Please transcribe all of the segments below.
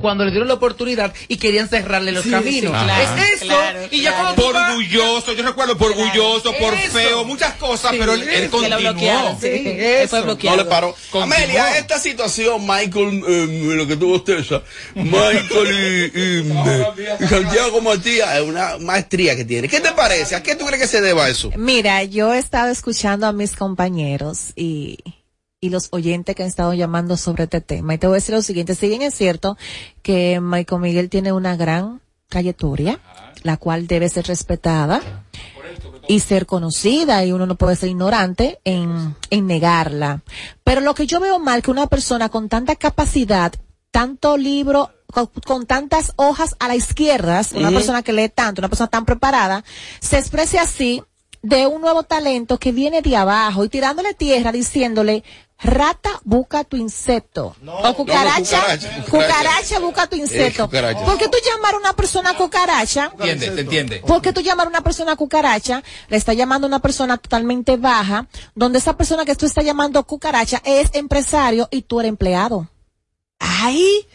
cuando le dieron la oportunidad y querían cerrarle los caminos. es eso. y ya cuando por orgulloso, yo recuerdo por orgulloso, por feo, muchas cosas, pero él, él continuó. Bloqueado. No le paró. Amelia, esta situación, Michael, eh, lo que tuvo usted, Michael y, y, y, Santiago Matías, es una maestría que tiene. ¿Qué te parece? ¿A qué tú crees que se deba eso? Mira, yo he estado escuchando a mis compañeros y y los oyentes que han estado llamando sobre este tema. Y te voy a decir lo siguiente, si bien es cierto que Michael Miguel tiene una gran trayectoria, la cual debe ser respetada y ser conocida y uno no puede ser ignorante en, en negarla. Pero lo que yo veo mal que una persona con tanta capacidad, tanto libro, con, tantas hojas a la izquierda, una persona que lee tanto, una persona tan preparada, se exprese así de un nuevo talento que viene de abajo y tirándole tierra diciéndole, rata busca tu insecto. o cucaracha, cucaracha, busca tu insecto. ¿Por qué tú llamar a una persona cucaracha? Entiende, te entiende. ¿Por qué tú llamar a una persona cucaracha? Le está llamando a una persona totalmente baja, donde esa persona que tú estás llamando cucaracha es empresario y tú eres empleado. Ay,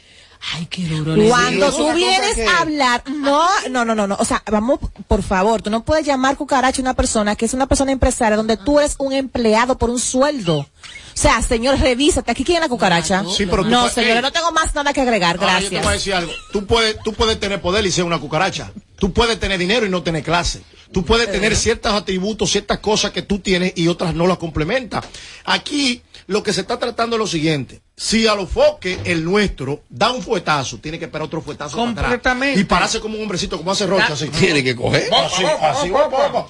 Ay, qué duro. Cuando tú vienes a hablar, no, no, no, no, no, o sea, vamos, por favor, tú no puedes llamar cucaracha a una persona que es una persona empresaria donde tú eres un empleado por un sueldo. O sea, señor, revísate. Aquí quién es la cucaracha. Sí, pero no, señor, no tengo más nada que agregar. Gracias. yo te voy a decir algo. Tú puedes, tú puedes tener poder y ser una cucaracha. Tú puedes tener dinero y no tener clase. Tú puedes tener ciertos atributos, ciertas cosas que tú tienes y otras no las complementas. Aquí lo que se está tratando es lo siguiente. Si a los foques el nuestro da un fuetazo, tiene que esperar otro fuetazo Completamente. y pararse como un hombrecito, como hace Rocha. Así. Tiene que coger. Así, así,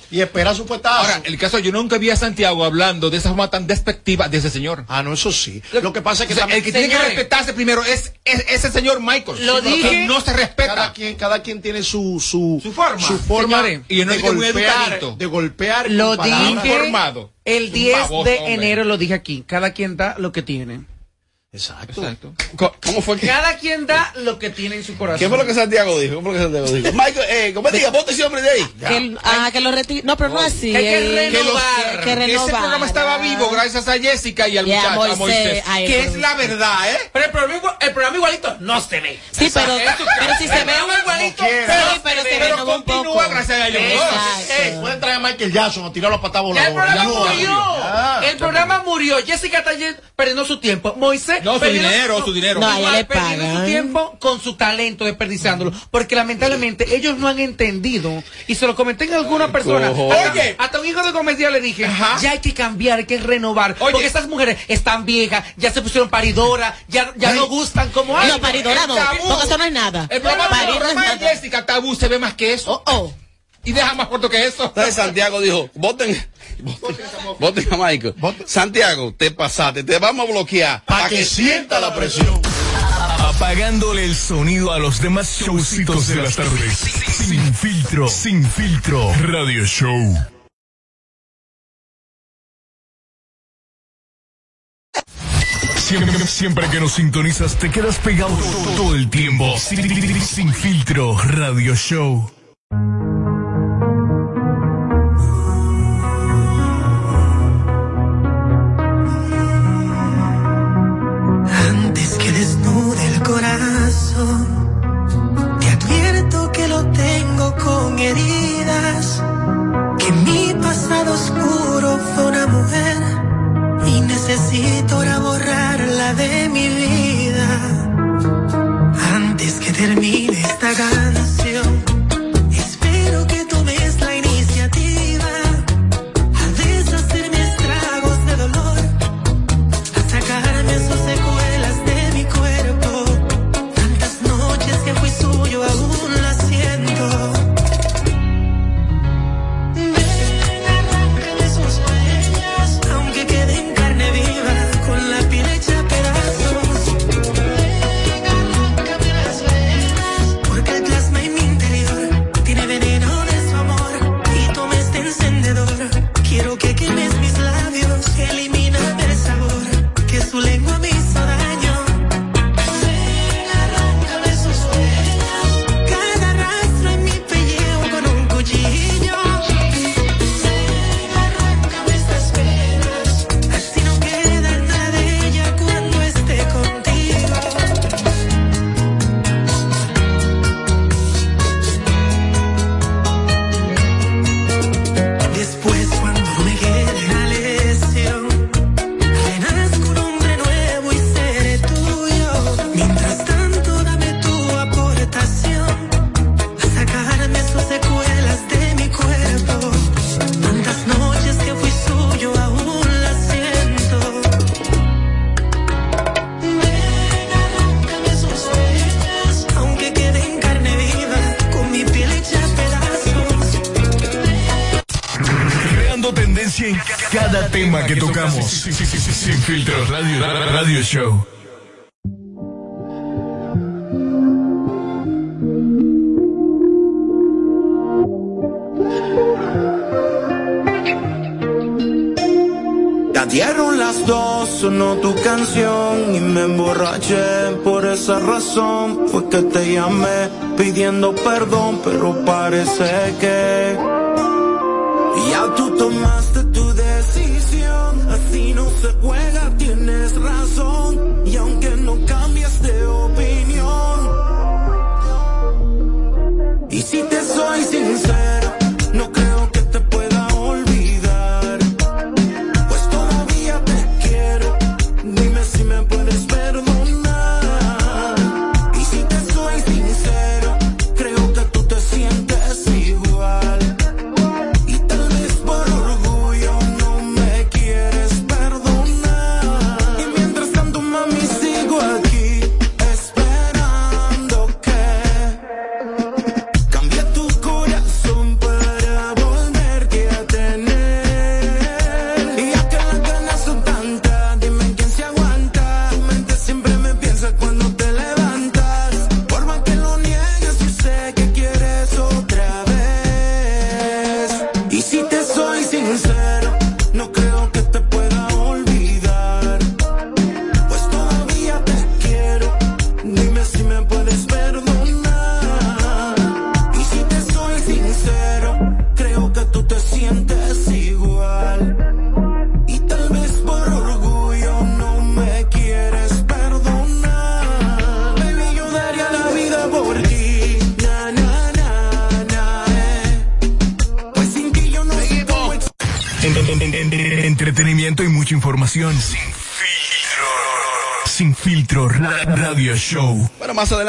y esperar su fuetazo. Ahora, el caso, yo nunca vi a Santiago hablando de esa forma tan despectiva de ese señor. Ah, no, eso sí. Lo que pasa es que... el que tiene que respetarse primero es, ese señor Michael. Lo dije. no se respeta. Cada quien, cada quien tiene su, su, su forma. Su forma y yo no de, golpear, de golpear. Lo dije. Formado. El 10 de enero lo dije aquí. Cada quien da lo que tiene. Exacto. Exacto. ¿Cómo fue que? Cada quien da lo que tiene en su corazón. ¿Qué fue lo que Santiago dijo? ¿Cómo fue lo que Santiago dijo? Michael, eh, ¿cómo diga? Vote ese hombre de ahí. Que, ah, que lo retire. No, pero no así. Que hay que renovar. Que, que ese programa estaba vivo gracias a Jessica y al muchacho, a Moisés. A Moisés que es la verdad, ¿eh? Pero el programa, el programa igualito no se ve. Sí, pero, pero si se ve igualito. Sí, pero se pero continúa gracias a ellos. Eh, pueden traer a Michael Jackson a tirarlo a patada El programa murió. El programa murió. Jessica está perdiendo su tiempo. Moisés. No, su dinero su dinero. No, ya le pagan. su tiempo con su talento desperdiciándolo. Porque lamentablemente ellos no han entendido. Y se lo comenté en alguna persona. Oye, hasta un hijo de comedia le dije, ya hay que cambiar, hay que renovar. Porque estas mujeres están viejas, ya se pusieron paridoras, ya, ya no gustan como antes. No, paridora no, porque eso no es nada. El programa de Jessica Tabú se ve más que eso. Oh, oh. Y deja más corto que eso. Entonces Santiago dijo, voten, voten, a Michael. Santiago, te pasaste, te vamos a bloquear. Para que, sienta la presión. Apagándole el sonido a los demás showcitos de las tardes. Sin filtro, sin filtro. Radio Show. Siempre, siempre, que nos sintonizas te quedas pegado todo, el tiempo. sin filtro, Radio Show. Con heridas, que mi pasado oscuro filtros, radio, radio show. Dieron las dos, sonó tu canción y me emborraché. Por esa razón fue que te llamé pidiendo perdón, pero parece que ya tú tomaste Así no se juega, tienes razón. Y aunque no cambies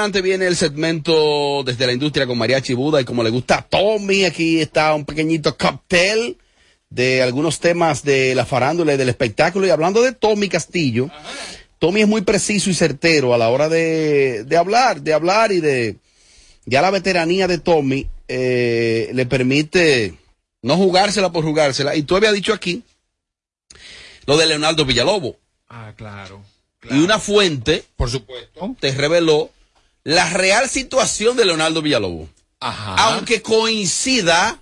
adelante viene el segmento desde la industria con Mariachi Buda y como le gusta a Tommy, aquí está un pequeñito cóctel de algunos temas de la farándula y del espectáculo. Y hablando de Tommy Castillo, Tommy es muy preciso y certero a la hora de, hablar, de hablar y de... Ya la veteranía de Tommy eh, le permite no jugársela por jugársela. Y tú habías dicho aquí lo de Leonardo Villalobo. Ah, claro. Y una fuente, por supuesto, te reveló la real situación de Leonardo Villalobos. Ajá. Aunque coincida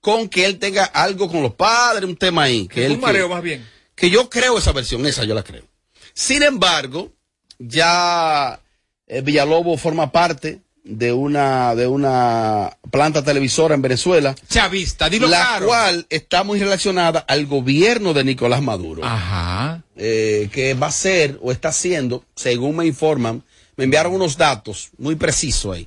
con que él tenga algo con los padres, un tema ahí. Que un mareo más bien. Que yo creo esa versión, esa yo la creo. Sin embargo, ya eh, Villalobos forma parte de una de una planta televisora en Venezuela. Chavista, dilo la cual está muy relacionada al gobierno de Nicolás Maduro. Ajá. Eh, que va a ser o está haciendo, según me informan, enviaron unos datos muy precisos ahí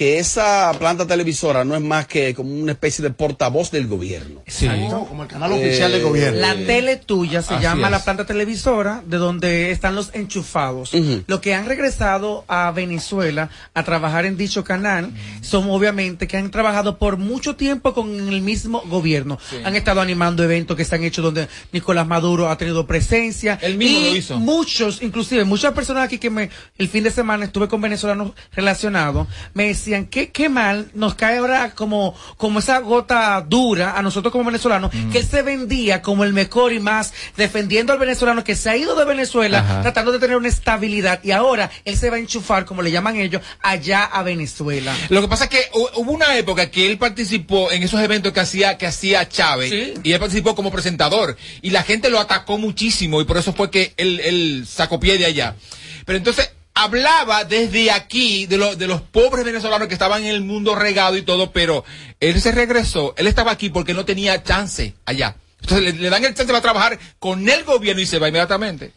que esa planta televisora no es más que como una especie de portavoz del gobierno. Sí. como el canal oficial del gobierno. La tele tuya se llama la planta televisora, de donde están los enchufados. Los que han regresado a Venezuela a trabajar en dicho canal son obviamente que han trabajado por mucho tiempo con el mismo gobierno. Han estado animando eventos que se han hecho donde Nicolás Maduro ha tenido presencia. El mismo lo hizo. Muchos, inclusive muchas personas aquí que me, el fin de semana estuve con venezolanos relacionados, me decían decían, qué, qué mal, nos cae ahora como, como esa gota dura a nosotros como venezolanos, que él se vendía como el mejor y más, defendiendo al venezolano que se ha ido de Venezuela, tratando de tener una estabilidad, y ahora él se va a enchufar, como le llaman ellos, allá a Venezuela. Lo que pasa es que hubo una época que él participó en esos eventos que hacía, que hacía Chávez, y él participó como presentador, y la gente lo atacó muchísimo, y por eso fue que él, él sacó pie de allá. Pero entonces, hablaba desde aquí de, de los pobres venezolanos que estaban en el mundo regado y todo, pero él se regresó, él estaba aquí porque no tenía chance allá. Entonces le, dan el chance para trabajar con el gobierno y se va inmediatamente.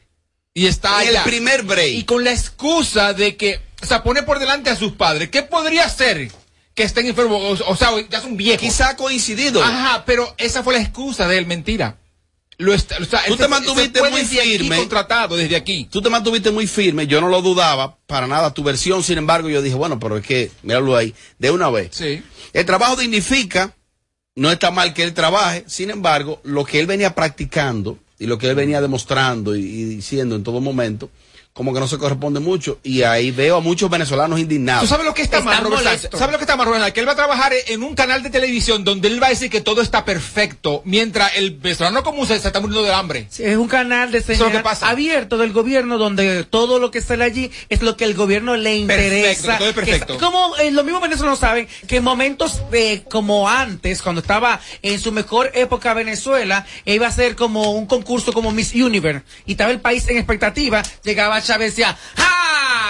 Y está allá. el primer break. Y con la excusa de que, o sea, pone por delante a sus padres. ¿Qué podría ser? Que estén enfermos, o, sea, ya son viejos. Quizá ha coincidido. Ajá, pero esa fue la excusa de él, mentira. Lo tú te mantuviste muy firme. contratado desde aquí. Tú te mantuviste muy firme. Yo no lo dudaba para nada tu versión. Sin embargo, yo dije, bueno, pero es que, míralo ahí, de una vez. Sí. El trabajo dignifica. No está mal que él trabaje. Sin embargo, lo que él venía practicando y lo que él venía demostrando y, diciendo en todo momento, como que no se corresponde mucho. Y ahí veo a muchos venezolanos indignados. ¿Tú sabes lo que está mal, Robert ¿Sabes lo que está mal, Robert Que él va a trabajar en un canal de televisión donde él va a decir que todo está perfecto, mientras el venezolano común se, está muriendo de hambre. es un canal de señal abierto del gobierno donde todo lo que sale allí es lo que el gobierno le interesa. Perfecto, todo es perfecto. como eh, los mismos venezolanos saben que en momentos eh, como antes, cuando estaba en su mejor época Venezuela, iba a ser como un concurso como Miss Universe y estaba el país en expectativa, llegaba Chávez decía, ¡Ja!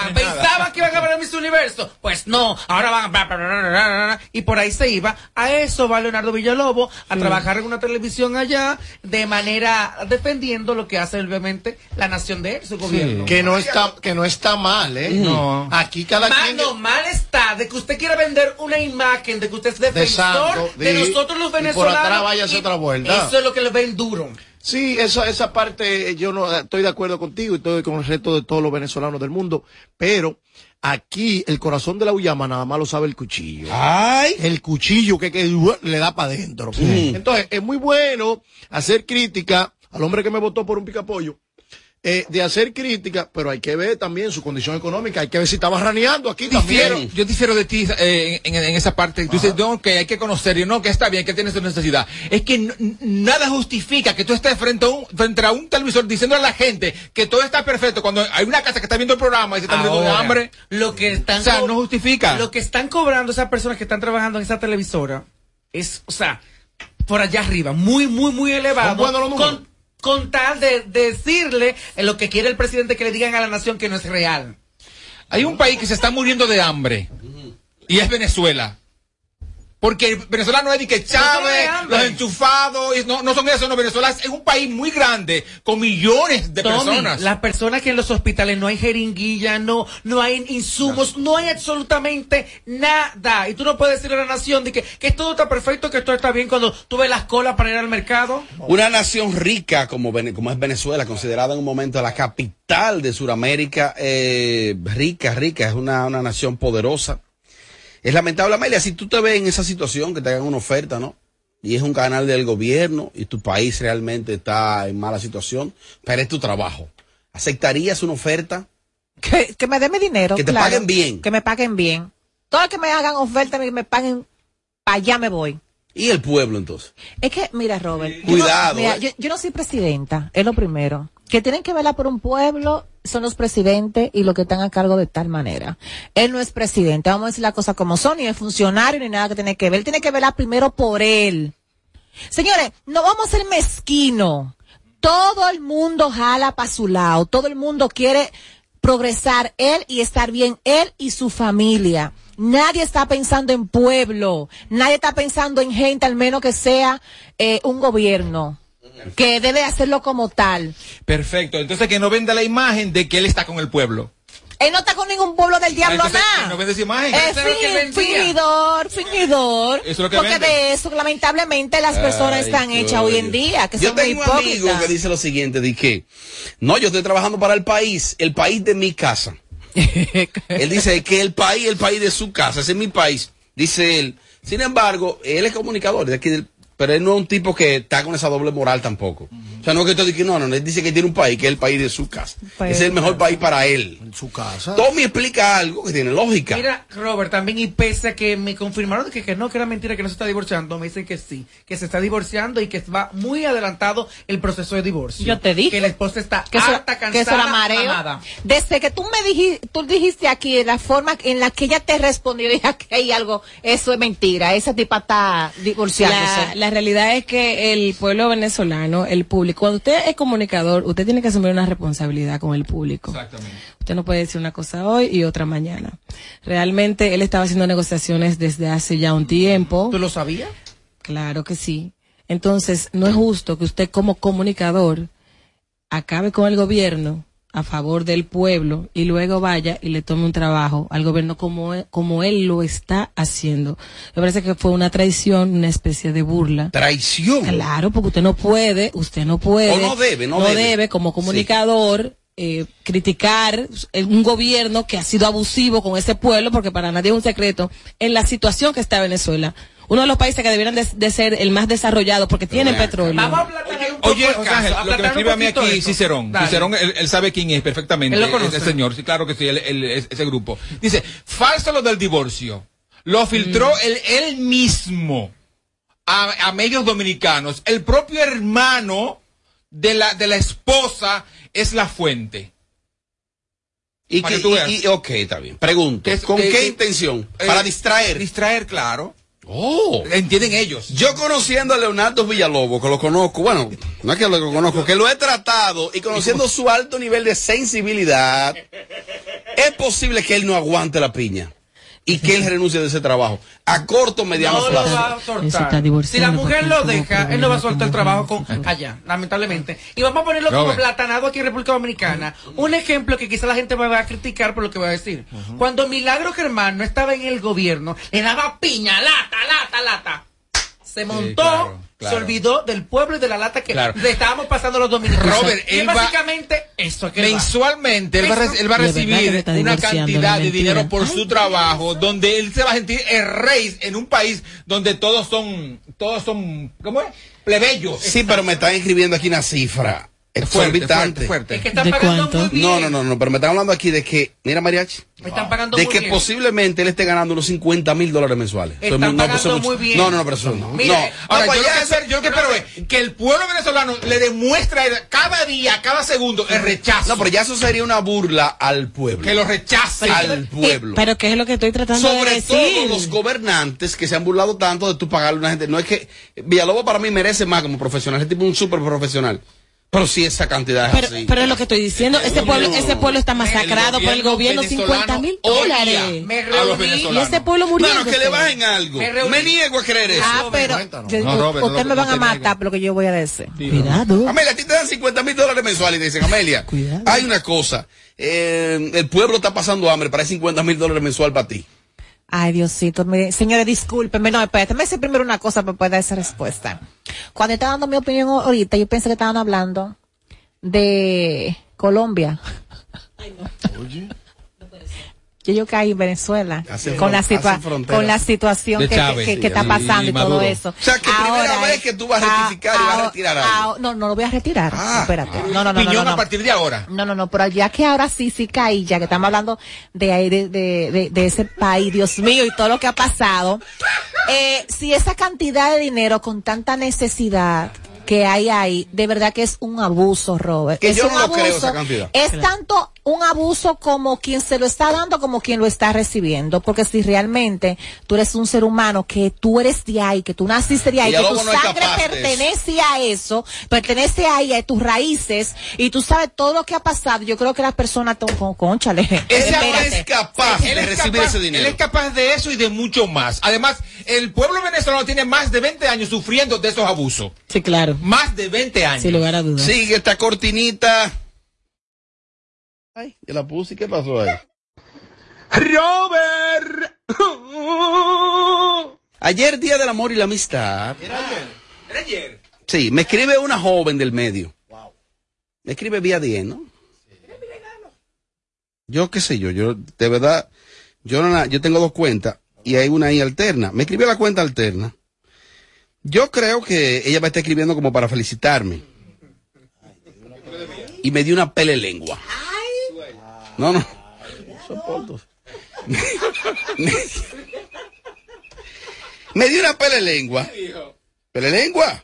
Pensaba que iban a ganar Miss Universo. Pues no, ahora van y por ahí se iba. A eso va Leonardo Villalobos, a trabajar en una televisión allá, de manera defendiendo lo que hace obviamente la nación de él, su gobierno. Que no está, que no está mal, ¿eh? No. Aquí cada quien. No, mal está de que usted quiera vender una imagen de que usted es defensor de, nosotros los venezolanos. Y por atrás vaya otra vuelta. Eso es lo que le ven duro. Sí, esa, esa parte yo no estoy de acuerdo contigo y estoy con el resto de todos los venezolanos del mundo, pero aquí el corazón de la Uyama nada más lo sabe el cuchillo. Ay. El cuchillo que, que le da para adentro. Entonces, es muy bueno hacer crítica al hombre que me votó por un picapollo eh, de hacer crítica, pero hay que ver también su condición económica, hay que ver si estaba raneando aquí también. Yo difiero de ti eh, en, esa parte. Tú dices, no, que hay que conocer, y no, que está bien, que tienes su necesidad. Es que nada justifica que tú estés frente a, un, frente a un televisor diciendo a la gente que todo está perfecto cuando hay una casa que está viendo el programa y se está muriendo de hambre. Lo que están o sea, no justifica. Lo que están cobrando esas personas que están trabajando en esa televisora es, o sea, por allá arriba, muy, muy, muy elevado. Con, con tal de, decirle lo que quiere el presidente que le digan a la nación que no es real. Hay un país que se está muriendo de hambre y es Venezuela. Porque Venezuela no es de que Chávez, los enchufados, no, no son eso, no. Venezuela es un país muy grande, con millones de personas. Las personas que en los hospitales no hay jeringuilla, no, no hay insumos, no. hay absolutamente nada. Y tú no puedes decirle a la nación de que, que todo está perfecto, que todo está bien cuando tú ves las colas para ir al mercado. Una nación rica como, como es Venezuela, considerada en un momento la capital de Sudamérica, eh, rica, rica, es una, una nación poderosa es lamentable, Amelia, si tú te ves en esa situación, que te hagan una oferta, ¿no? Y es un canal del gobierno y tu país realmente está en mala situación, pero es tu trabajo. ¿Aceptarías una oferta? Que, que me den mi dinero. Que te paguen bien. Que me paguen bien. Todo el que me hagan oferta y me paguen, para allá me voy. ¿Y el pueblo entonces? Es que, mira, Robert. Cuidado. ¿eh? yo, no soy presidenta, es lo primero. Que tienen que velar por un pueblo son los presidentes y los que están a cargo de tal manera. Él no es presidente, vamos a decir la cosa como son, ni es funcionario, ni nada que tiene que ver. Él tiene que velar primero por él. Señores, no vamos a ser mezquino. Todo el mundo jala para su lado, todo el mundo quiere progresar él y estar bien él y su familia. Nadie está pensando en pueblo, nadie está pensando en gente, al menos que sea eh, un gobierno que debe hacerlo como tal. Perfecto, entonces que no venda la imagen de que él está con el pueblo. Él no está con ningún pueblo del diablo nada. No vende esa imagen. Es fingidor, fingidor. porque de eso, lamentablemente, las personas están hechas hoy en día. Que yo tengo un amigo que dice lo siguiente: de que no, yo estoy trabajando para el país, el país de mi casa. él dice que el país, el país de su casa, ese es mi país, dice él. Sin embargo, él es comunicador de aquí del, pero él no es un tipo que está con esa doble moral tampoco. O sea, no que te no, no, él dice que tiene un país que es el país de su casa. es el mejor país para él. En su casa. Tommy explica algo que tiene lógica. Mira, Robert, también y pese a que me confirmaron que, que no, que era mentira, que no se está divorciando, me dicen que sí, que se está divorciando y que va muy adelantado el proceso de divorcio. Yo te dije. Que la esposa está que harta, cansada, que eso era mareo. Desde que tú me dijiste, tú dijiste aquí la forma en la que ella te respondió, dije que hay algo, eso es mentira, esa tipa está divorciándose. La, la realidad es que el pueblo venezolano, el público, cuando usted es comunicador, usted tiene que asumir una responsabilidad con el público. Exactamente. Usted no puede decir una cosa hoy y otra mañana. Realmente él estaba haciendo negociaciones desde hace ya un tiempo. ¿Tú lo sabías? Claro que sí. Entonces, no es justo que usted como comunicador acabe con el gobierno a favor del pueblo y luego vaya y le tome un trabajo al gobierno como, él, como él lo está haciendo. Me parece que fue una traición, una especie de burla. ¿Traición? Claro, porque usted no puede, usted no puede. O no debe, no, debe. como comunicador. Eh, criticar un gobierno que ha sido abusivo con ese pueblo, porque para nadie es un secreto, en la situación que está Venezuela. Uno de los países que deberían de, ser el más desarrollado porque tienen petróleo. Vamos a Oye, lo que me escribe a mí aquí Cicerón. Cicerón, él, sabe quién es perfectamente. El señor, sí, claro que sí, ese grupo. Dice, falso lo del divorcio. Lo filtró mm. él, mismo a, medios dominicanos. El propio hermano de la, de la esposa es la fuente. Y que, y, ok, está bien. Pregunto, ¿con qué intención? Para distraer. Distraer, claro. Oh. Entienden ellos. Yo conociendo a Leonardo Villalobos, que lo conozco, bueno, no es que lo conozco, que lo he tratado y conociendo su alto nivel de sensibilidad, es posible que él no aguante la piña y que él renuncie de ese trabajo a corto mediano no plazo. Lo va a soltar. Si la mujer lo deja, él no va a soltar el trabajo con allá, lamentablemente. Y vamos a ponerlo como platanado aquí en República Dominicana. Un ejemplo que quizá la gente me va a criticar por lo que voy a decir. Cuando Milagro Germán no estaba en el gobierno, le daba piña, lata, lata, lata. Se montó se olvidó del pueblo y de la lata que le estábamos pasando los dominicanos. Robert, y básicamente eso que mensualmente él va, a recibir una cantidad de dinero por su trabajo, donde él se va a sentir el rey en un país donde todos son, todos son, ¿cómo es? Plebeyos. Sí, pero me están escribiendo aquí una cifra es fuerte, fuerte, fuerte. Es que están pagando muy bien. No, no, no, no, pero me están hablando aquí de que, mira mariachi, me están pagando de que posiblemente él esté ganando unos 50 mil dólares mensuales. Están no, pagando muy bien. No, no, no, pero eso no. Mira, no. Ahora, yo, lo que espero, yo lo que espero es que el pueblo venezolano le demuestre cada día, cada segundo, el rechazo. No, pero ya eso sería una burla al pueblo. Que lo rechace. Al pueblo. pero ¿qué es lo que estoy tratando Sobre de decir? Sobre todo los gobernantes que se han burlado tanto de tú pagarle a una gente. No es que Villalobos para mí merece más como profesional, es tipo un súper profesional. Pero si esa cantidad es pero, Pero es lo que estoy diciendo. Ese pueblo, ese pueblo está masacrado por el gobierno 50 mil dólares. Me reuní. Y ese pueblo murió. Bueno, que le bajen algo. Me, niego a creer eso. Ah, pero ustedes me van a matar por lo que yo voy a decir. Cuidado. Amelia, a ti te dan 50 mil dólares mensuales y dicen, Amelia, hay una cosa. Eh, el pueblo está pasando hambre, para 50 mil dólares mensual para ti. Ay, Diosito, mire, señores, discúlpenme, no, espérate, me dice primero una cosa para poder dar esa respuesta. Cuando estaba dando mi opinión ahorita, yo pensé que estaban hablando de Colombia. Ay, no. Oye. Yo, caí en Venezuela con la, con la situación que, que, está pasando y, todo eso. O sea, que ahora, primera vez que tú vas a rectificar y vas a retirar algo. no, no lo voy a retirar. Ah, espérate. No, no, no, no, a partir de ahora. No, no, no, pero ya que ahora sí, sí caí, ya que estamos hablando de, de, de, de, ese país, Dios mío, y todo lo que ha pasado. Eh, si esa cantidad de dinero con tanta necesidad que hay ahí, de verdad que es un abuso, Robert. Que es yo un no abuso. creo esa cantidad. Es tanto un abuso como quien se lo está dando como quien lo está recibiendo. Porque si realmente tú eres un ser humano, que tú eres de ahí, que tú naciste de ahí, que tu sangre pertenece a eso, pertenece ahí, a tus raíces, y tú sabes todo lo que ha pasado, yo creo que las personas, con, conchale. Ese es capaz de recibir ese dinero. Él es capaz de eso y de mucho más. Además, el pueblo venezolano tiene más de 20 años sufriendo de esos abusos. Sí, claro. Más de 20 años. Sin lugar a dudas. Sigue esta cortinita. Ay, ya la puse, ¿qué pasó ahí? Robert. Ayer, Día del Amor y la Amistad. ¿Era ayer? ¿Era ayer? Sí, me escribe una joven del medio. Wow. Me escribe vía 10, ¿no? Yo qué sé yo, yo de verdad, yo no, yo tengo dos cuentas y hay una ahí alterna. Me escribió la cuenta alterna. Yo creo que ella va a estar escribiendo como para felicitarme. Y me dio una pele lengua. No, no. Soporto. me dio una pele lengua. ¿Pele lengua?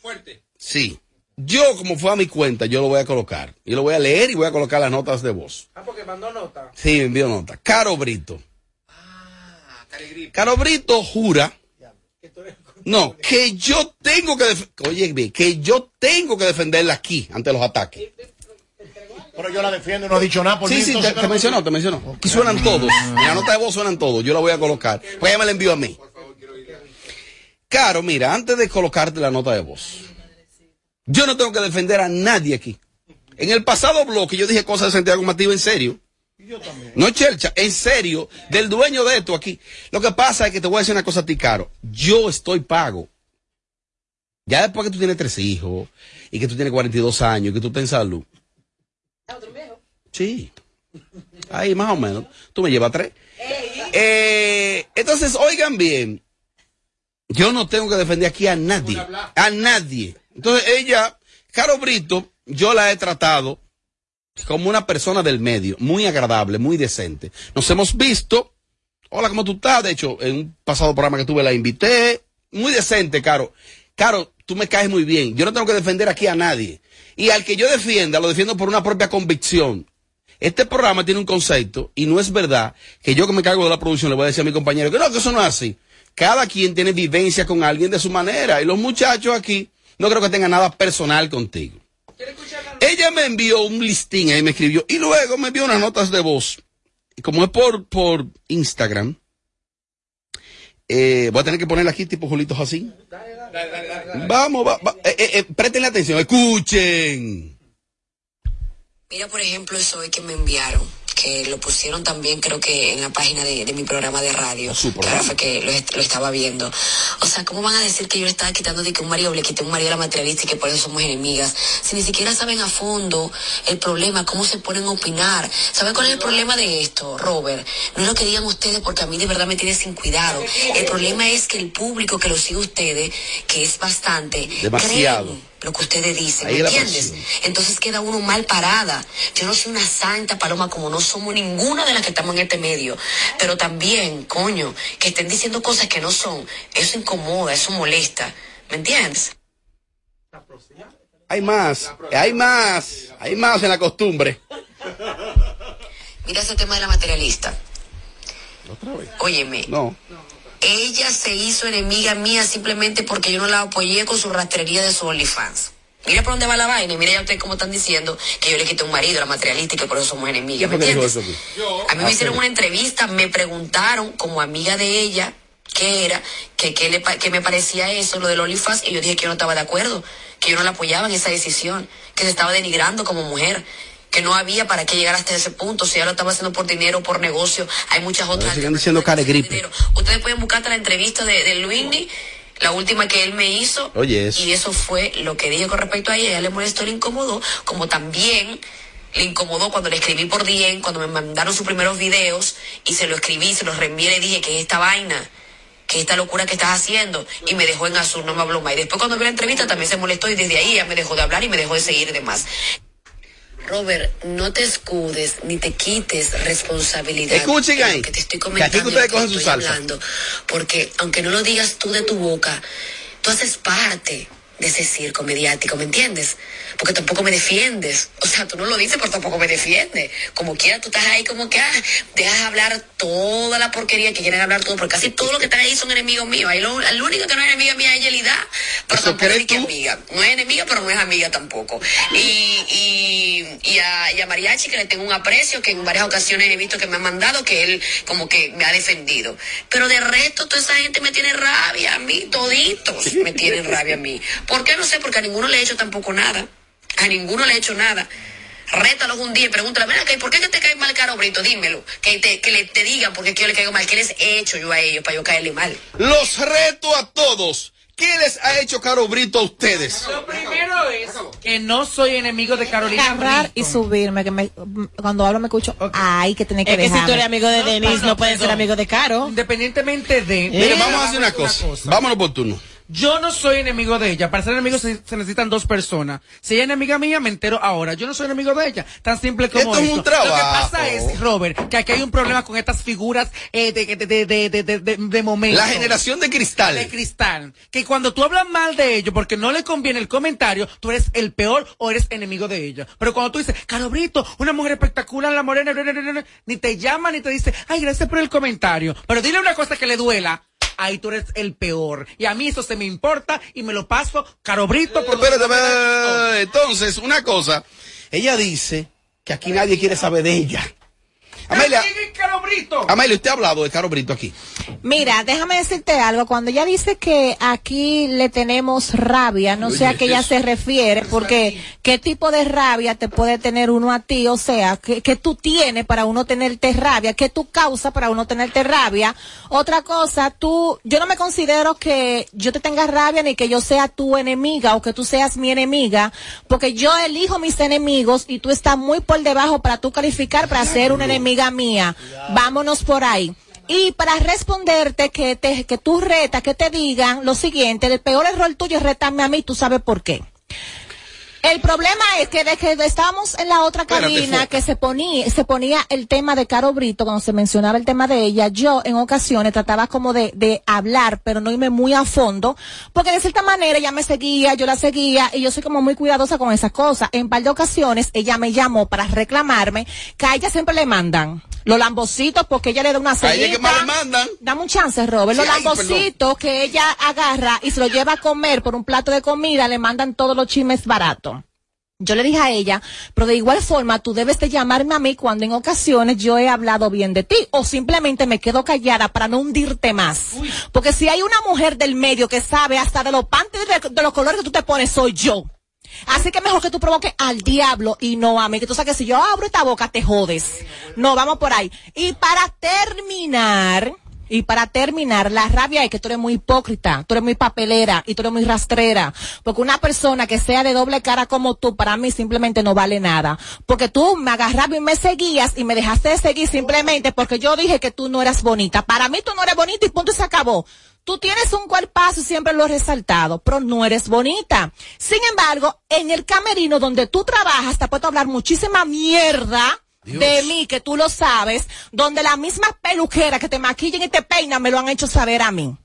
Fuerte. Sí. Yo, como fue a mi cuenta, yo lo voy a colocar. Yo lo voy a leer y voy a colocar las notas de voz. Ah, porque mandó nota. Sí, me envió nota. Caro Brito. Ah, Caro Brito jura. No, que yo tengo que, oye, que yo tengo que defenderla aquí ante los ataques. Pero yo la defiendo y no he dicho nada por Sí, sí, te, mencionó, te mencionó. Aquí suenan todos. En la nota de voz suenan todos. Yo la voy a colocar. Pues ella me la envió a mí. Caro, mira, antes de colocarte la nota de voz, yo no tengo que defender a nadie aquí. En el pasado bloque yo dije cosas de Santiago Matías en serio. Yo también. No, Chelcha, en serio, del dueño de esto aquí. Lo que pasa es que te voy a decir una cosa a ti, Caro. Yo estoy pago. Ya después que tú tienes tres hijos y que tú tienes 42 años y que tú estás en salud, otro viejo? Sí. Ahí más o menos. Tú me llevas tres. Eh, entonces, oigan bien. Yo no tengo que defender aquí a nadie. A nadie. Entonces ella, Caro Brito, yo la he tratado como una persona del medio, muy agradable, muy decente. Nos hemos visto. Hola, ¿cómo tú estás? De hecho, en un pasado programa que tuve la invité. Muy decente, Caro. Caro, tú me caes muy bien. Yo no tengo que defender aquí a nadie. Y al que yo defienda, lo defiendo por una propia convicción. Este programa tiene un concepto y no es verdad que yo que me cargo de la producción le voy a decir a mi compañero que no, que eso no es así. Cada quien tiene vivencia con alguien de su manera y los muchachos aquí no creo que tengan nada personal contigo. Ella me envió un listín ahí me escribió y luego me envió unas notas de voz. Y como es por, por Instagram, eh, voy a tener que ponerla aquí tipo Julitos así. Vamos, va, eh, eh, eh, presten atención, escuchen. Mira, por ejemplo, eso que me enviaron que lo pusieron también creo que en la página de, mi programa de radio. Claro, fue que lo, estaba viendo. O sea, ¿cómo van a decir que yo le estaba quitando de que un marido le quité un marido a la materialista y que por eso somos enemigas? Si ni siquiera saben a fondo el problema, cómo se ponen a opinar. ¿Saben cuál es el problema de esto, Robert? No es lo que digan ustedes porque a mí de verdad me tiene sin cuidado. El problema es que el público que lo sigue ustedes, que es bastante, Demasiado lo que ustedes dicen, ¿me entiendes? Entonces queda uno mal parada. Yo no soy una santa paloma como no somos ninguna de las que estamos en este medio, pero también, coño, que estén diciendo cosas que no son, eso incomoda, eso molesta, ¿me entiendes? Hay más, hay más, hay más en la costumbre. Mira ese tema de la materialista. ¿Otra vez? Óyeme. No ella se hizo enemiga mía simplemente porque yo no la apoyé con su rastrería de su OnlyFans. Mira por dónde va la vaina y mira ya ustedes cómo están diciendo que yo le quité un marido a la materialista y que por eso somos enemigas. ¿Me entiendes? A mí me ah, hicieron una entrevista, me preguntaron como amiga de ella qué era, que, que, le, que me parecía eso, lo del OnlyFans, y yo dije que yo no estaba de acuerdo, que yo no la apoyaba en esa decisión, que se estaba denigrando como mujer que no había para qué llegar hasta ese punto. Si ya lo estaba haciendo por dinero, por negocio, hay muchas otras. Siguen diciendo care gripe. Ustedes pueden buscar la entrevista de, de Luini, la última que él me hizo. Oye, Y eso fue lo que dije con respecto a ella. Ella le molestó, le incomodó, como también le incomodó cuando le escribí por DM, cuando me mandaron sus primeros videos y se lo escribí, se los reenvié, le dije que es esta vaina que esta locura que estás haciendo y me dejó en azul, no me habló más. Y después cuando vi la entrevista también se molestó y desde ahí ya me dejó de hablar y me dejó de seguir y demás. Robert, no te escudes ni te quites responsabilidad. Escuchen ahí. Que te estoy comentando. Que aquí ustedes Hablando, porque aunque no lo digas tú de tu boca, tú haces parte de ese circo mediático, ¿me entiendes? Porque tampoco me defiendes. O sea, tú no lo dices, pero tampoco me defiendes. Como quiera, tú estás ahí como que ah, dejas hablar toda la porquería que quieren hablar todo, porque casi todo lo que están ahí son enemigos míos. Ahí lo, el único que no es enemiga mía es Yelida, pero tampoco es que amiga. No es enemiga, pero no es amiga tampoco. Y, y, y, a, y a Mariachi, que le tengo un aprecio, que en varias ocasiones he visto que me ha mandado, que él como que me ha defendido. Pero de resto, toda esa gente me tiene rabia a mí, toditos me tienen rabia a mí. ¿Por qué? No sé, porque a ninguno le he hecho tampoco nada. A ninguno le he hecho nada. Rétalos un día y pregúntale, ven ¿por qué te cae mal Caro Brito? Dímelo. Que, te, que le, te digan por qué yo le caigo mal. ¿Qué les he hecho yo a ellos para yo caerle mal? Los reto a todos. ¿Qué les ha hecho Caro Brito a ustedes? Lo primero es que no soy enemigo de Carolina Brito. y subirme, que me, cuando hablo me escucho, ay, que tiene que Es que si tú eres amigo de Denise, no, puedes ser amigo de Caro. Independientemente de... Mira, vamos a hacer una cosa. Vámonos por turno. Yo no soy enemigo de ella. Para ser enemigo se, necesitan dos personas. Si ella es enemiga mía, me entero ahora. Yo no soy enemigo de ella. Tan simple como esto. Es un trabajo. Lo que pasa es, Robert, que aquí hay un problema con estas figuras eh, de, de, de, de, de, momento. La generación de cristal. De cristal. Que cuando tú hablas mal de ellos porque no le conviene el comentario, tú eres el peor o eres enemigo de ella. Pero cuando tú dices, Caro Brito, una mujer espectacular, la morena, ni te llama ni te dice, ay, gracias por el comentario. Pero dile una cosa que le duela ahí tú eres el peor. Y a mí eso se me importa y me lo paso carobrito por Espérate, entonces, una cosa. Ella dice que aquí nadie quiere saber de ella. Amelia, Amelia, usted ha hablado de Caro Brito aquí. Mira, déjame decirte algo. Cuando ella dice que aquí le tenemos rabia, no sé a qué ella se refiere, porque qué tipo de rabia te puede tener uno a ti, o sea, que, tú tienes para uno tenerte rabia, qué tú causa para uno tenerte rabia. Otra cosa, tú, yo no me considero que yo te tenga rabia ni que yo sea tu enemiga o que tú seas mi enemiga, porque yo elijo mis enemigos y tú estás muy por debajo para tú calificar para ser un enemigo amiga mía, vámonos por ahí. Y para responderte que te, que tú retas, que te digan lo siguiente, el peor error tuyo es retarme a mí, tú sabes por qué. El problema es que desde que estábamos en la otra cabina que se ponía, se ponía el tema de Caro Brito, cuando se mencionaba el tema de ella, yo en ocasiones trataba como de, de hablar, pero no irme muy a fondo, porque de cierta manera ella me seguía, yo la seguía, y yo soy como muy cuidadosa con esas cosas. En par de ocasiones ella me llamó para reclamarme que a ella siempre le mandan los lambocitos porque ella le da una A ella que más le mandan. Dame un chance, Robert. Los Sí, lambocitos que ella agarra y se lo lleva a comer por un plato de comida, le mandan todos los chismes baratos. Yo le dije a ella, pero de igual forma tú debes de llamarme a mí cuando en ocasiones yo he hablado bien de ti o simplemente me quedo callada para no hundirte más. Porque si hay una mujer del medio que sabe hasta de los panties de, de los colores que tú te pones, soy yo. Así que mejor que tú provoques al diablo y no a mí. Que tú sabes que si yo abro esta boca te jodes. No, vamos por ahí. Y para terminar, y para terminar, la rabia es que tú eres muy hipócrita, tú eres muy papelera y tú eres muy rastrera. Porque una persona que sea de doble cara como tú, para mí simplemente no vale nada. Porque tú me agarrabas y me seguías y me dejaste de seguir simplemente porque yo dije que tú no eras bonita. Para mí tú no eres bonita y punto y se acabó. Tú tienes un cuerpazo y siempre lo he resaltado, pero no eres bonita. Sin embargo, en el camerino donde tú trabajas, te puedo hablar muchísima mierda de mí, que tú lo sabes, donde las mismas peluqueras que te maquillan y te peinan me lo han hecho saber a mí.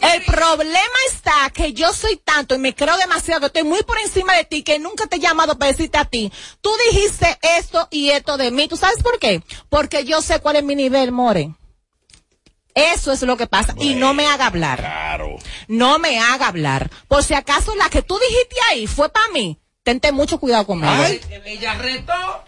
El problema está que yo soy tanto y me creo demasiado que estoy muy por encima de ti que nunca te he llamado para decirte a ti. Tú dijiste esto y esto de mí. ¿Tú sabes por qué? Porque yo sé cuál es mi nivel, More. Eso es lo que pasa. y no me haga hablar. Claro. No me haga hablar. Por si acaso la que tú dijiste ahí fue para mí. Tente mucho cuidado conmigo. Ay, ella retó.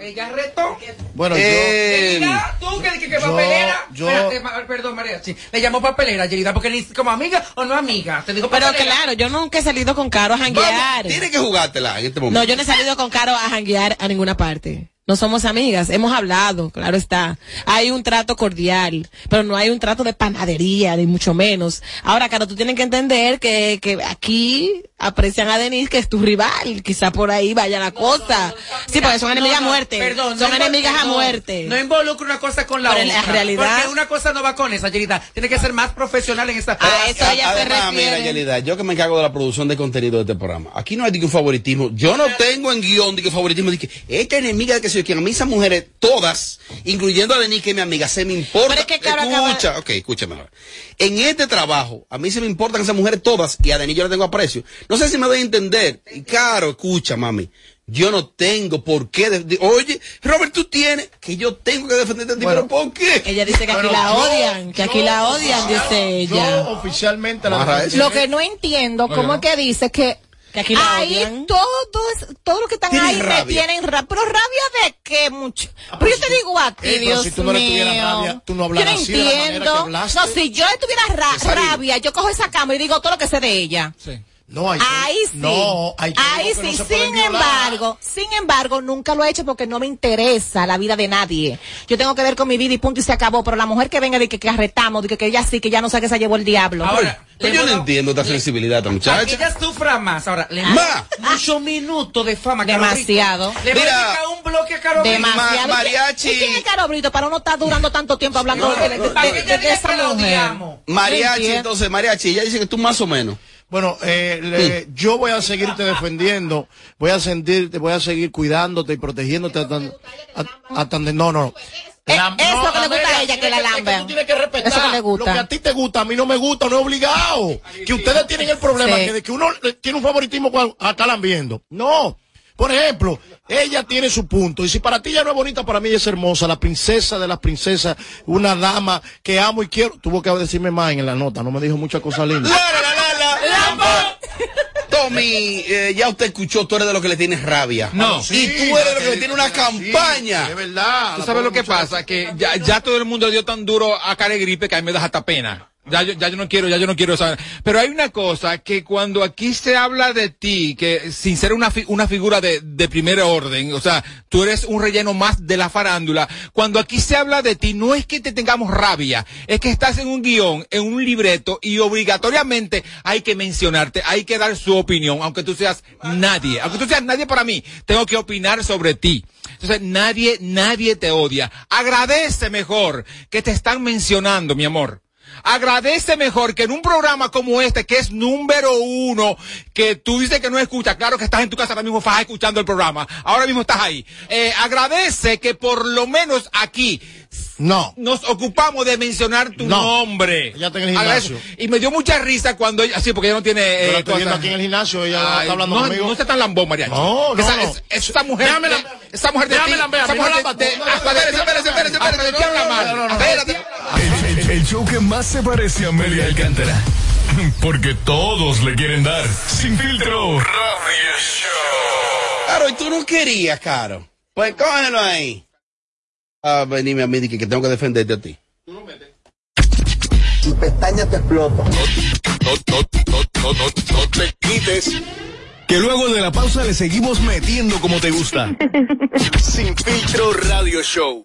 Ella retó. Bueno, Eh, Yerida, tú que que, que yo- papelera. yo- Espérate, perdón, María. Sí, le llamó papelera, Yerida, porque ni como amiga o no amiga. Te dijo Pero papelera. claro, yo nunca he salido con Caro a janguear. Vamos, tiene que jugártela en este momento. No, yo no he salido con Caro a janguear a ninguna parte. No somos amigas, hemos hablado, claro está. Hay un trato cordial, pero no hay un trato de panadería, ni mucho menos. Ahora, Caro, tú tienes que entender que, que aquí aprecian a Denise, que es tu rival. Quizá por ahí vaya la cosa. sí, porque son enemigas no, a muerte. Perdón, son enemigas a muerte. No involucra una cosa con la Pero en otra. la realidad- Porque una cosa no va con esa, Yerida. Tiene que ser más profesional en esta. A eso ella se Además, mira. Yelida, yo que me encargo de la producción de contenido de este programa. Aquí no hay de que un favoritismo. Yo no tengo en guion de que favoritismo de que esta enemiga de que soy quien. A mí esas mujeres, todas, incluyendo a Denise, que es mi amiga, se me importa. Pero es que, acaba- Escucha, ok, escúchame ahora. En este trabajo, a mí se me importan esas mujeres todas y a Denise yo le tengo aprecio. No sé si me doy a entender. Y Caro, escucha, mami. Yo no tengo por qué. de- de- oye, Robert, tú tienes que yo tengo que defenderte a ti, Bueno. pero ¿por qué? Ella dice que aquí la yo- odian, que aquí yo- la odian, dice ella. Yo oficialmente la. Lo que no entiendo, ¿cómo es que dice que Que aquí la ahí odian. todo, es- todo lo que están Tienen ahí me rabia. tienen rabia. Pero rabia de qué mucho. Ah, pero yo pues te si- digo a ti, Eh, pero Dios si tú no le mío. tuvieras rabia, tú no yo hablaras no así de la manera que entiendo. hablaste. No, si yo le tuviera ra- rabia, yo cojo esa cama y digo todo lo que sé de ella. No, hay Ahí sí. No, hay Ahí sí. no sin embargo, sin embargo, nunca lo he hecho porque no me interesa la vida de nadie. Yo tengo que ver con mi vida y punto y se acabó. Pero la mujer que venga de que, que arretamos, de que, que ella sí, que ya no sabe que se llevó el diablo. Ahora, Pero le yo no entiendo esta sensibilidad Para que muchacha. ella sufra más. Ahora, le Ma. mucho minuto de fama. Caro Demasiado. Le Mira. un bloque a Caro Brito. Demasiado. Ma- mariachi. ¿Y quién es Caro Brito para uno estar durando tanto tiempo hablando de, de- de- de- de esa mujer? odiamos. Mariachi, entonces, Mariachi, ella dice que tú más o menos. Bueno, eh, le- yo voy a seguirte defendiendo, voy a sentirte, voy a seguir cuidándote y protegiéndote hasta, donde- no, no. Eh, La- eso no, que le gusta a ella, que la es lamben. tú tienes que respetar Eso que le gusta. lo que a ti te gusta, a mí no me gusta, no es obligado. Que ustedes tienen el problema Sí. que de que uno eh, tiene un favoritismo cuando acá la viendo. No. Por ejemplo, ella tiene su punto. Y si para ti ella no es bonita, para mí ella es hermosa. La princesa de las princesas, una dama que amo y quiero. Tuvo que decirme más en la nota, no me dijo muchas cosas lindas. La, la, la, la, la. Tommy, eh, ya usted escuchó, tú eres de lo que le tienes rabia. No. Y Sí, tú eres de lo que sí, le tiene una sí, campaña. Es verdad. Tú la sabes lo que pasa, que ya, ya todo el mundo dio tan duro a cara de gripe que a mí me da hasta pena. Ya yo, ya yo no quiero, ya yo no quiero saber. Pero hay una cosa que cuando aquí se habla de ti, que sin ser una, una figura de, de primer orden, o sea, tú eres un relleno más de la farándula, cuando aquí se habla de ti, no es que te tengamos rabia, es que estás en un guion, en un libreto, y obligatoriamente hay que mencionarte, hay que dar su opinión, aunque tú seas nadie, aunque tú seas nadie para mí, tengo que opinar sobre ti. Entonces, nadie, nadie te odia. Agradece mejor que te están mencionando, mi amor agradece mejor que en un programa como este, que es número uno, que tú dices que no escuchas, claro que estás en tu casa ahora mismo, estás escuchando el programa, ahora mismo estás ahí. Eh, agradece que por lo menos aquí no. Nos ocupamos de mencionar tu nombre. Ya está en el gimnasio. Y me dio mucha risa cuando ella, así porque ella no tiene. Pero eh, estoy viendo aquí en el gimnasio, ella está hablando no, conmigo. No está tan lambón, María. No, no, esa, no. esa mujer. Déjame la, esa mujer de déjame la vea, esa mujer de, Espérate, espérate, espérate, espérate. No, el show que más se parece a Amelia Alcántara. Porque todos le quieren dar. Sin filtro. Radio Show. Claro, y tú no querías, Caro. Pues cógelo ahí. Ah, venime a mí que, que tengo que defenderte a ti. Tú no metes. Y pestaña te exploto. No, no, no, no, no, no te quites. Que luego de la pausa le seguimos metiendo como te gusta. Sin filtro radio show.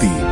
ti.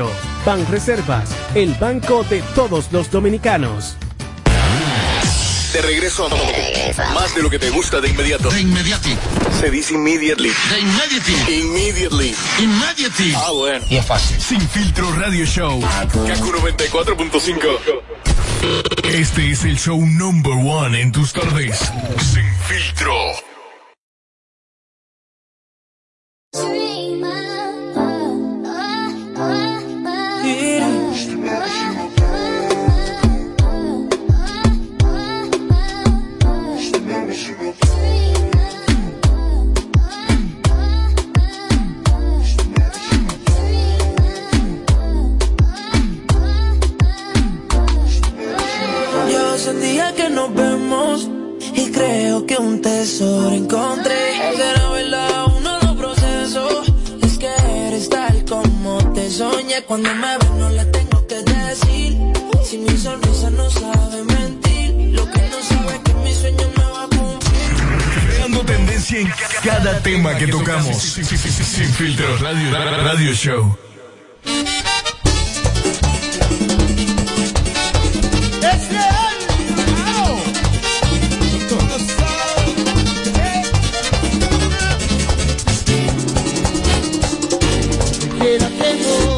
Banreservas, el banco de todos los dominicanos. De regreso a más de lo que te gusta de inmediato. De inmediati. Se dice immediately. De immediately. Immediately. Immediately. Ah, bueno. Y es fácil. Sin filtro radio show. Kaku 94.5. Este es el show number one en tus tardes. Sin filtro. Que un tesoro encontré. Será verdad uno de los procesos. Es que eres tal como te soñé. Cuando me ves no le tengo que decir. Si mi sonrisa no sabe mentir. Lo que no sabe es que mi sueño me va a cumplir. Creando tendencia en cada tema que tocamos. Sin, sin- sin- sin filtro radio, radio show. Que no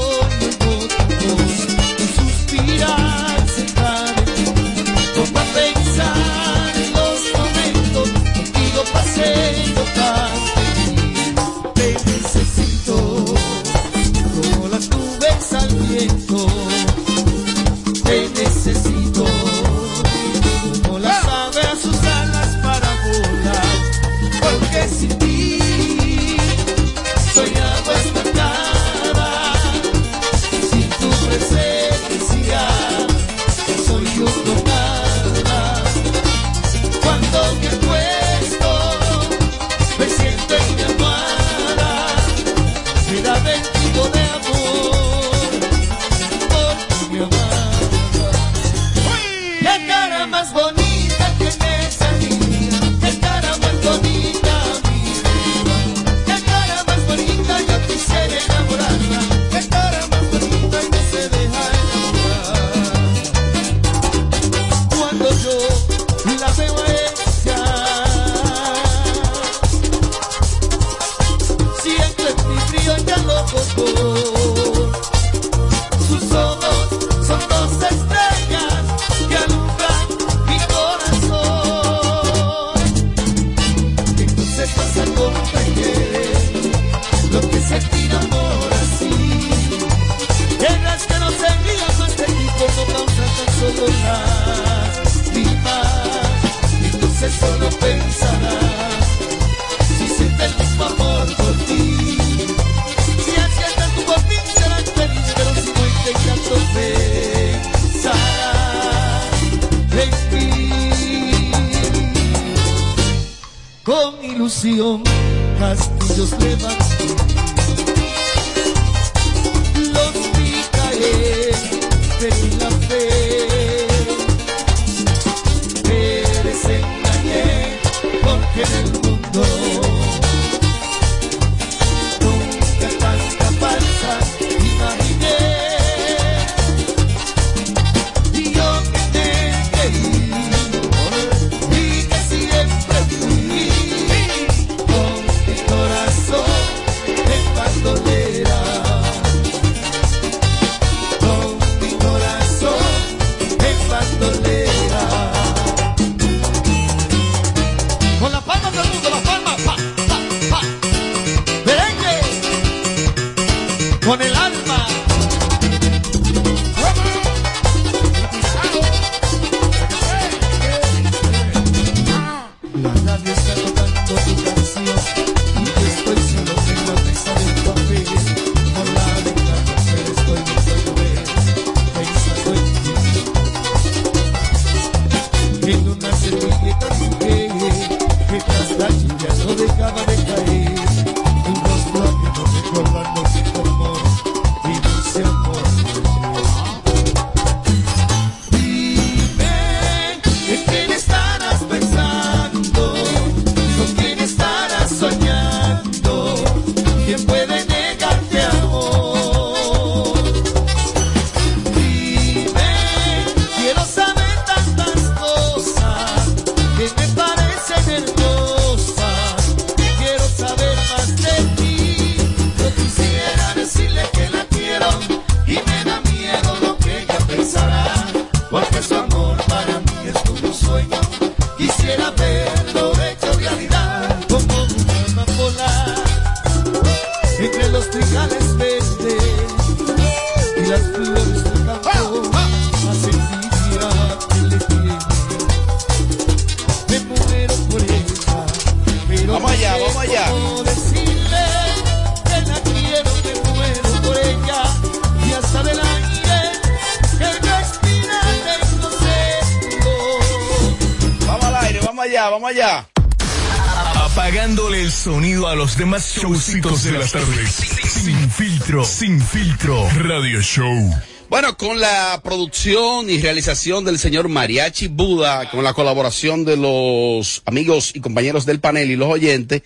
Apagándole el sonido a los demás showcitos de las tardes. Sin filtro, sin filtro. Radio Show. Bueno, con la producción y realización del señor Mariachi Buda, con la colaboración de los amigos y compañeros del panel y los oyentes,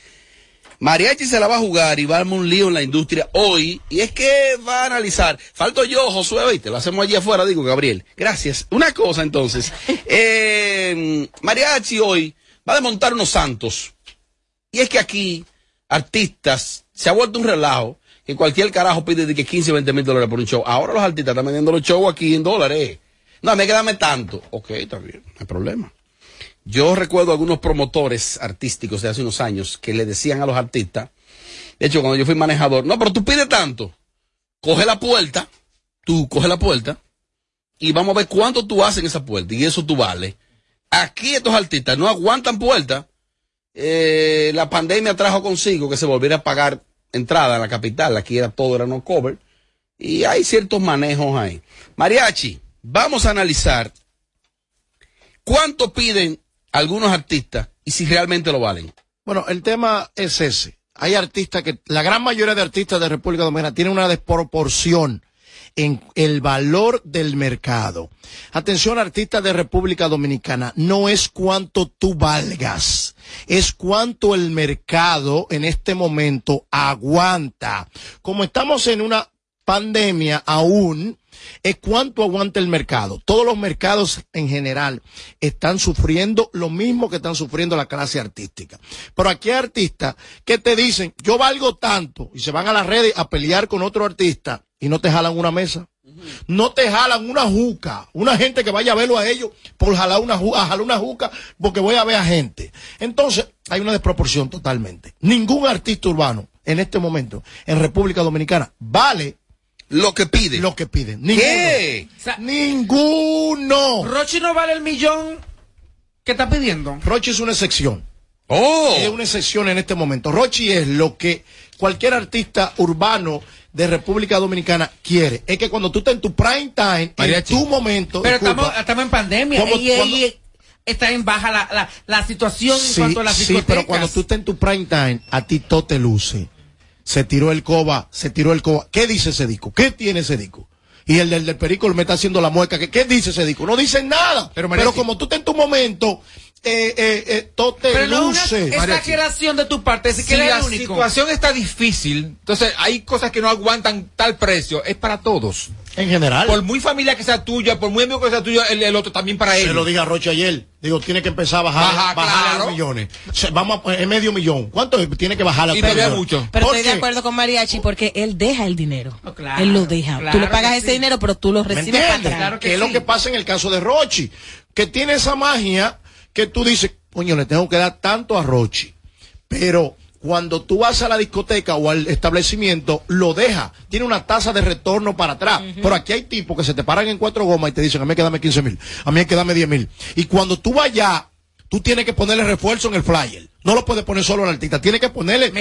Mariachi se la va a jugar y va a armar un lío en la industria hoy. Y es que va a analizar. Falto yo, Josué, oíste, lo hacemos allí afuera, digo, Gabriel. Gracias. Una cosa entonces. Eh, Mariachi hoy va a desmontar unos santos. Y es que aquí, artistas, se ha vuelto un relajo. Que cualquier carajo pide de que 15, 20 mil dólares por un show. Ahora los artistas están vendiendo los shows aquí en dólares. No, me quedame tanto. Ok, está bien, no hay problema. Yo recuerdo algunos promotores artísticos de hace unos años que le decían a los artistas, de hecho, cuando yo fui manejador, no, pero tú pides tanto, coge la puerta, tú coge la puerta, y vamos a ver cuánto tú haces en esa puerta, y eso tú vale. Aquí estos artistas no aguantan puerta. Eh, la pandemia trajo consigo que se volviera a pagar entrada en la capital, aquí era todo, era no cover, y hay ciertos manejos ahí. Mariachi, vamos a analizar cuánto piden algunos artistas y si realmente lo valen. Bueno, el tema es ese. Hay artistas que, la gran mayoría de artistas de República Dominicana tienen una desproporción en el valor del mercado. Atención, artistas de República Dominicana, no es cuánto tú valgas, es cuánto el mercado en este momento aguanta. Como estamos en una pandemia aún, es cuánto aguanta el mercado. Todos los mercados en general están sufriendo lo mismo que están sufriendo la clase artística. Pero aquí hay artistas que te dicen, yo valgo tanto, y se van a las redes a pelear con otro artista y no te jalan una mesa. No te jalan una juca, una gente que vaya a verlo a ellos por jalar una, ju- jalar una juca porque voy a ver a gente. Entonces, hay una desproporción totalmente. Ningún artista urbano en este momento en República Dominicana vale lo que pide. Lo que pide. Ninguno. ¿Qué? Ninguno. Rochi no vale el millón que está pidiendo. Rochi es una excepción. Oh. Es una excepción en este momento. Rochi es lo que cualquier artista urbano de República Dominicana quiere. Es que cuando tú estás en tu prime time, en tu momento. Pero disculpa, estamos, estamos en pandemia ¿Cómo- y, cuándo- y está en baja la, la, la situación en cuanto a las sí, pero cuando tú estás en tu prime time, a ti todo te luce. Se tiró el coba, se tiró el coba. ¿Qué dice ese disco? ¿Qué tiene ese disco? Y el del, del perico me está haciendo la mueca. ¿Qué, qué dice ese disco? No dice nada. Pero, Mariachi- como tú estás en tu momento, eh, eh, eh, todo te Pero no es luce. una exageración de tu parte, es que si la único. situación está difícil, entonces hay cosas que no aguantan tal precio, es para todos. En general. Por muy familia que sea tuya, por muy amigo que sea tuyo, el, el otro también para Se él. lo dije a Roche ayer. Digo, tiene que empezar a bajar, Baja, bajar a los millones. Se- vamos a poner en medio millón. ¿Cuánto es? tiene que bajar a Y todavía mucho. Pero ¿Por estoy de acuerdo con Mariachi porque él deja el dinero. claro, él lo deja. claro Tú le pagas ese sí. dinero, pero tú lo ¿Me recibes para atrás. que es lo que pasa en el caso de Rochi. Que tiene esa magia que tú dices, coño, le tengo que dar tanto a Rochi. Pero cuando tú vas a la discoteca o al establecimiento, lo deja. Tiene una tasa de retorno para atrás. Pero aquí hay tipos que se te paran en cuatro gomas y te dicen, a mí hay que darme 15 mil, a mí hay que darme 10 mil. Y cuando tú vayas, tú tienes que ponerle refuerzo en el flyer. No lo puedes poner solo al artista, tienes que ponerle,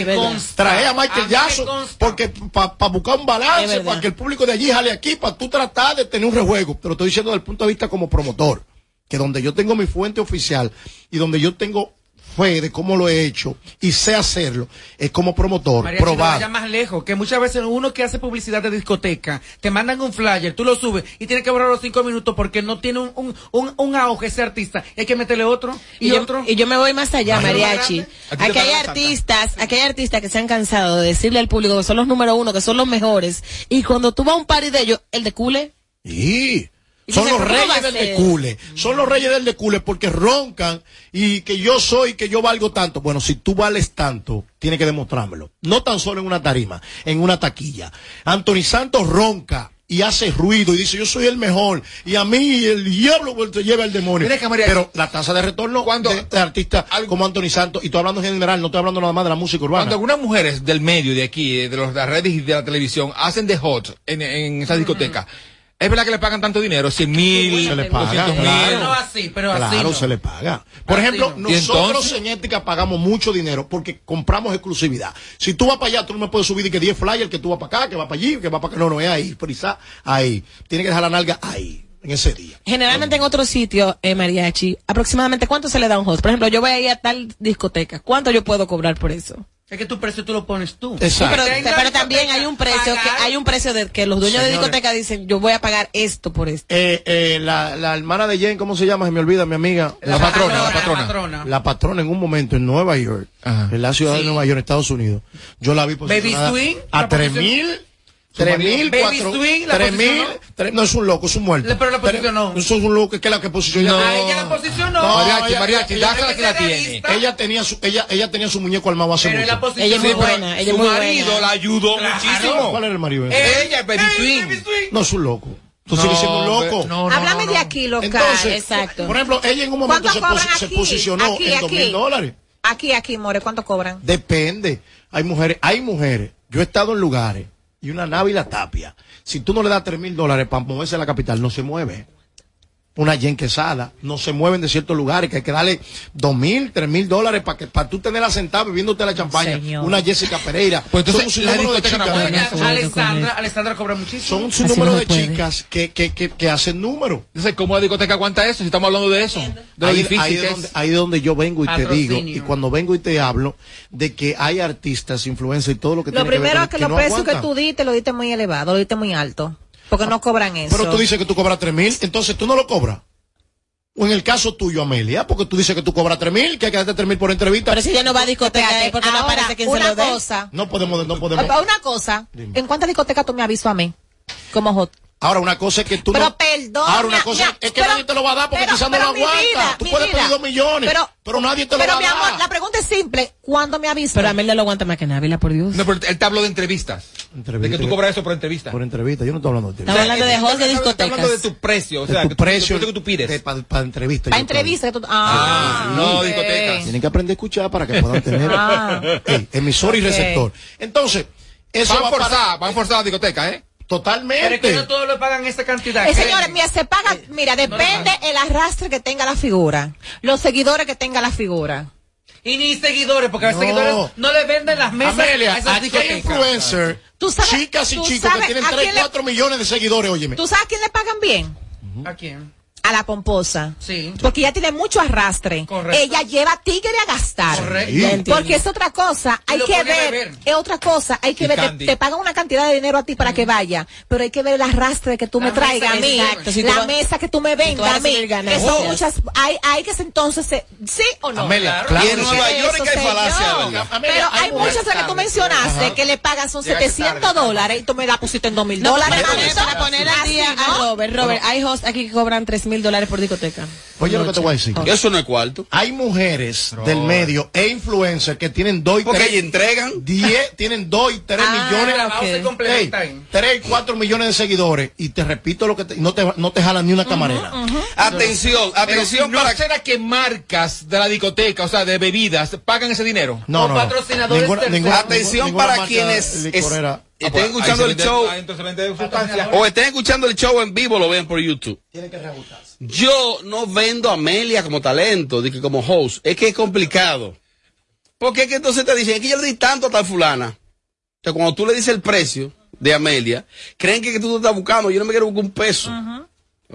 traer a Michael Jackson, porque para buscar un balance, para que el público de allí jale aquí, para tú tratar de tener un rejuego. Pero estoy diciendo desde el punto de vista como promotor, que donde yo tengo mi fuente oficial y donde yo tengo fe de cómo lo he hecho y sé hacerlo, es como promotor, no probar. vaya más lejos, que muchas veces uno que hace publicidad de discoteca, te mandan un flyer, tú lo subes y tienes que borrar los cinco minutos porque no tiene un, un, un, un auge ese artista. Y hay que meterle otro y, Y yo, otro. y yo me voy más allá, Mariachi. Aquí hay artistas, aquí hay artistas que se han cansado de decirle al público que son los número uno, que son los mejores. Y cuando tú vas a un party de ellos, el de cule, Sí. Y Son los ¿pero cómo va reyes del decule. Son los reyes del decule porque roncan y que yo soy, que yo valgo tanto. Bueno, si tú vales tanto, tienes que demostrármelo. No tan solo en una tarima, en una taquilla. Anthony Santos ronca y hace ruido y dice yo soy el mejor y a mí el diablo te lleva el demonio. Mira que María- Pero la tasa de retorno Cuando- de, de artistas como Anthony Santos, y estoy hablando en general, no estoy hablando nada más de la música urbana. Cuando algunas mujeres del medio de aquí, eh, de los de las redes y de la televisión, hacen de hot en, en esa discoteca, ¿es verdad que le pagan tanto dinero? 100 mil, Se le paga, 200 mil. claro. No así, pero así Claro, no. se le paga. Por Así ejemplo, no. ¿Y nosotros en ética pagamos mucho dinero porque compramos exclusividad. Si tú vas para allá, tú no me puedes subir de que 10 flyers, que tú vas para acá, que vas para allí, que vas para acá. No, no, es ahí, prisa, ahí. Tiene que dejar la nalga ahí, en ese día. generalmente en otros sitios, eh, Mariachi, aproximadamente cuánto se le da a un host. Por ejemplo, yo voy a ir a tal discoteca, ¿cuánto yo puedo cobrar por eso? Es que tu precio tú lo pones tú. Exacto. Pero, también hay un precio que hay un precio de que los dueños de discoteca dicen, yo voy a pagar esto por esto. Eh, eh, la, la hermana de Jane, ¿cómo se llama? Se me olvida, mi amiga. La patrona, la patrona. La patrona en un momento en Nueva York, Ajá. en la ciudad de. Nueva York, Estados Unidos. Yo la vi Baby posicionada Swing, a tres mil, tres mil, cuatro, tres mil, no es un loco, es un muerto. Le- pero la Tres- posicionó. Eso es un loco, que es la que posicionó. No. A ella la posicionó. No, Mariachi, ella- mariachi, ella- ella- que la tiene. ella- tenía su, ella, ella tenía su muñeco armado hace Pero mucho. la posición Ella es muy Sí, pero buena, ella es su muy marido buena. la ayudó Claro. muchísimo. ¿Cuál era el marido? Ella, eh, Swing. Baby Swing. No es un loco. Tú sigues siendo un loco. No, no, Háblame no, de no. aquí, local. Entonces, exacto. por ejemplo, ella en un momento ¿Cuánto se, posi- se posicionó Aquí, en dos mil dólares. Aquí, aquí, More, ¿cuánto cobran? Depende. Hay mujeres, hay mujeres. Yo he estado en lugares y una nave y la tapia. Si tú no le das tres mil dólares para moverse a la capital, no se mueve. Una Jen Quesada, no se mueven de ciertos lugares, que hay que darle dos mil, tres mil dólares para que para tú tenerla sentada bebiéndote la champaña. Señor. Una Jessica Pereira. Pues entonces, Son un sinnúmero de chicas. Eso, Alessandra, Alessandra cobra muchísimo. Son un Así sinnúmero no de puede. chicas que, que, que, que hacen números. Entonces, ¿cómo la discoteca aguanta eso? Si estamos hablando de eso. De lo ahí, difícil ahí que es es. donde, ahí donde yo vengo y te digo, y cuando vengo y te hablo, de que hay artistas, influencers y todo lo que Lo tiene que ver primero es que, los no precios que tú diste, lo diste muy elevado, lo diste muy alto. Porque no cobran eso. Pero tú dices que tú cobras tres mil, entonces tú no lo cobras. O en el caso tuyo, Amelia, porque tú dices que tú cobras tres mil, que hay que darte tres mil por entrevista. Pero si ella no va a discoteca, es porque no ahora, aparece quien se lo dé. cosa. No podemos, no podemos. Una cosa, ¿en cuántas discotecas tú me avisas a mí? Como hot. Ahora, una cosa es que tú Pero no. perdón. Ahora, una mi- cosa mi- es que pero- nadie te lo va a dar porque pero- quizás no pero lo mi aguanta. vida, tú mi puedes vida. pedir dos millones, pero, Pero- nadie te lo Pero va a mi dar. amor, la pregunta es simple. ¿Cuándo me avisas? Pero Amelia lo aguanta más que Návila, por Dios. No, pero él te habló de entrevistas. De que tú cobras eso por entrevista. Por entrevista, yo no estoy hablando de ti. Estamos hablando de host de discotecas. hablando de tu precio, o sea, de que tu tú- precio el que tú pides. para entrevista. Para yo creo. entrevista. que tú- Ah, no discotecas. Tienen que aprender a escuchar para que puedan tener Ah. Emisor y receptor. Entonces, eso Van va a forzar, van a forzar la discoteca, ¿eh? Totalmente. Pero es que no todos le pagan esa cantidad. Eh, señores, mira, se paga, mira, no le depende el arrastre que tenga la figura, los seguidores que tenga la figura. Y ni seguidores, porque a los No. seguidores no le venden las mesas Amelia, a esas aquí hay discotecas. influencers, Tú sabes- chicas y tú chicos que tienen a 3, quién le- 4 millones de seguidores, óyeme. ¿Tú sabes a quién le pagan bien? ¿A quién? A la pomposa. Sí. Porque ella tiene mucho arrastre. Correcto. Ella lleva tigre a gastar. Correcto. Porque es otra cosa, hay que ver, es otra cosa, hay que Y ver, te, te pagan una cantidad de dinero a ti para que vaya, pero hay que ver el arrastre que tú La me traigas a mí, exacto, si la vas- mesa que tú me vendas a mí, que son muchas, hay, hay que entonces, se- ¿sí o no? Amelia, Claro. claro. Y en. Nueva York hay falacia, Pero hay muchas que tú mencionaste que le pagan son Llegaste 700 tarde. dólares y tú me la pusiste en 2000 No, dólares. para, poner, al a Robert, Robert, hay hosts aquí que cobran 3 mil dólares por discoteca. Oye, lo que te voy a decir. Eso no es cuarto. Hay mujeres del medio e influencers que tienen 2 y Porque 3 ellos entregan. 10, tienen 2 y 3 Ah, millones. La mouse se complementa ahí. 3 y 4 millones de seguidores. Y te repito lo que te- no, te, no te jalan ni una camarera. Atención, Pero atención ¿no para será que marcas de la discoteca, o sea, de bebidas, pagan ese dinero? No, no. no. patrocinadores Ninguna- ninguna- Atención ninguna para quienes es-. Estén Ahí escuchando el vende- show ah, o estén escuchando el show en vivo, lo vean por YouTube. Tienen que reajustarse. Yo no vendo a Amelia como talento, de que como host. Es que es complicado. Porque es que entonces te dicen, es que yo le di tanto a tal fulana. Entonces cuando tú le dices el precio de Amelia, creen que, que tú te estás buscando. Yo no me quiero buscar un peso.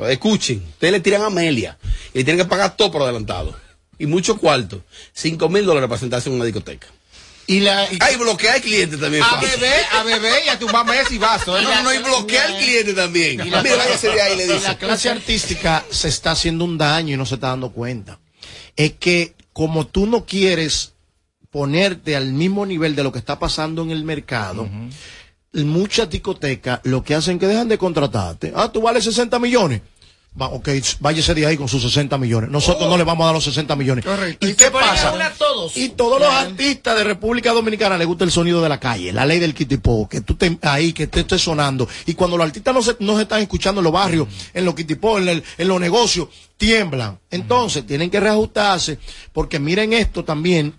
Escuchen, ustedes le tiran a Amelia y le tienen que pagar todo por adelantado. Y mucho cuarto. Cinco mil dólares para sentarse en una discoteca. Y la, y- Hay bloquear clientes también. A beber, a beber y a tumbar mesas y vasos. ¿eh? No, no, no, y bloquear cliente también. y la- Mira, váyase de ahí, le y dice. la clase artística se está haciendo un daño y no se está dando cuenta. Es que como tú no quieres ponerte al mismo nivel de lo que está pasando en el mercado, muchas discotecas lo que hacen es que dejan de contratarte. Ah, tú vales 60 millones. Va, ok, váyase de ahí con sus 60 millones. Nosotros no le vamos a dar los 60 millones. Correcto. ¿Y Y qué pasa? todos. Y todos los artistas de República Dominicana les gusta el sonido de la calle, la ley del kitipo, que tú estés ahí, que te estés sonando. Y cuando los artistas no se, no se están escuchando en los barrios, en los kitipó, en, el- en los negocios, tiemblan. Entonces, tienen que reajustarse, porque miren esto también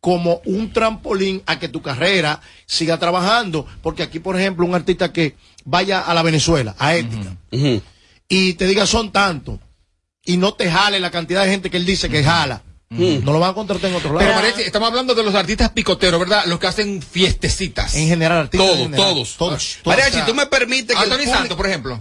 como un trampolín a que tu carrera siga trabajando. Porque aquí, por ejemplo, un artista que vaya a la Venezuela, a Ética. Y te diga son tantos, y no te jale la cantidad de gente que él dice que jala, no lo van a contratar en otro lado. Pero Mariachi, estamos hablando de los artistas picoteros, ¿verdad? Los que hacen fiestecitas. En general, artistas. Todos, en general. todos. Todos. Mariachi, O sea, tú me permites que. Anthony público- Santos, por ejemplo.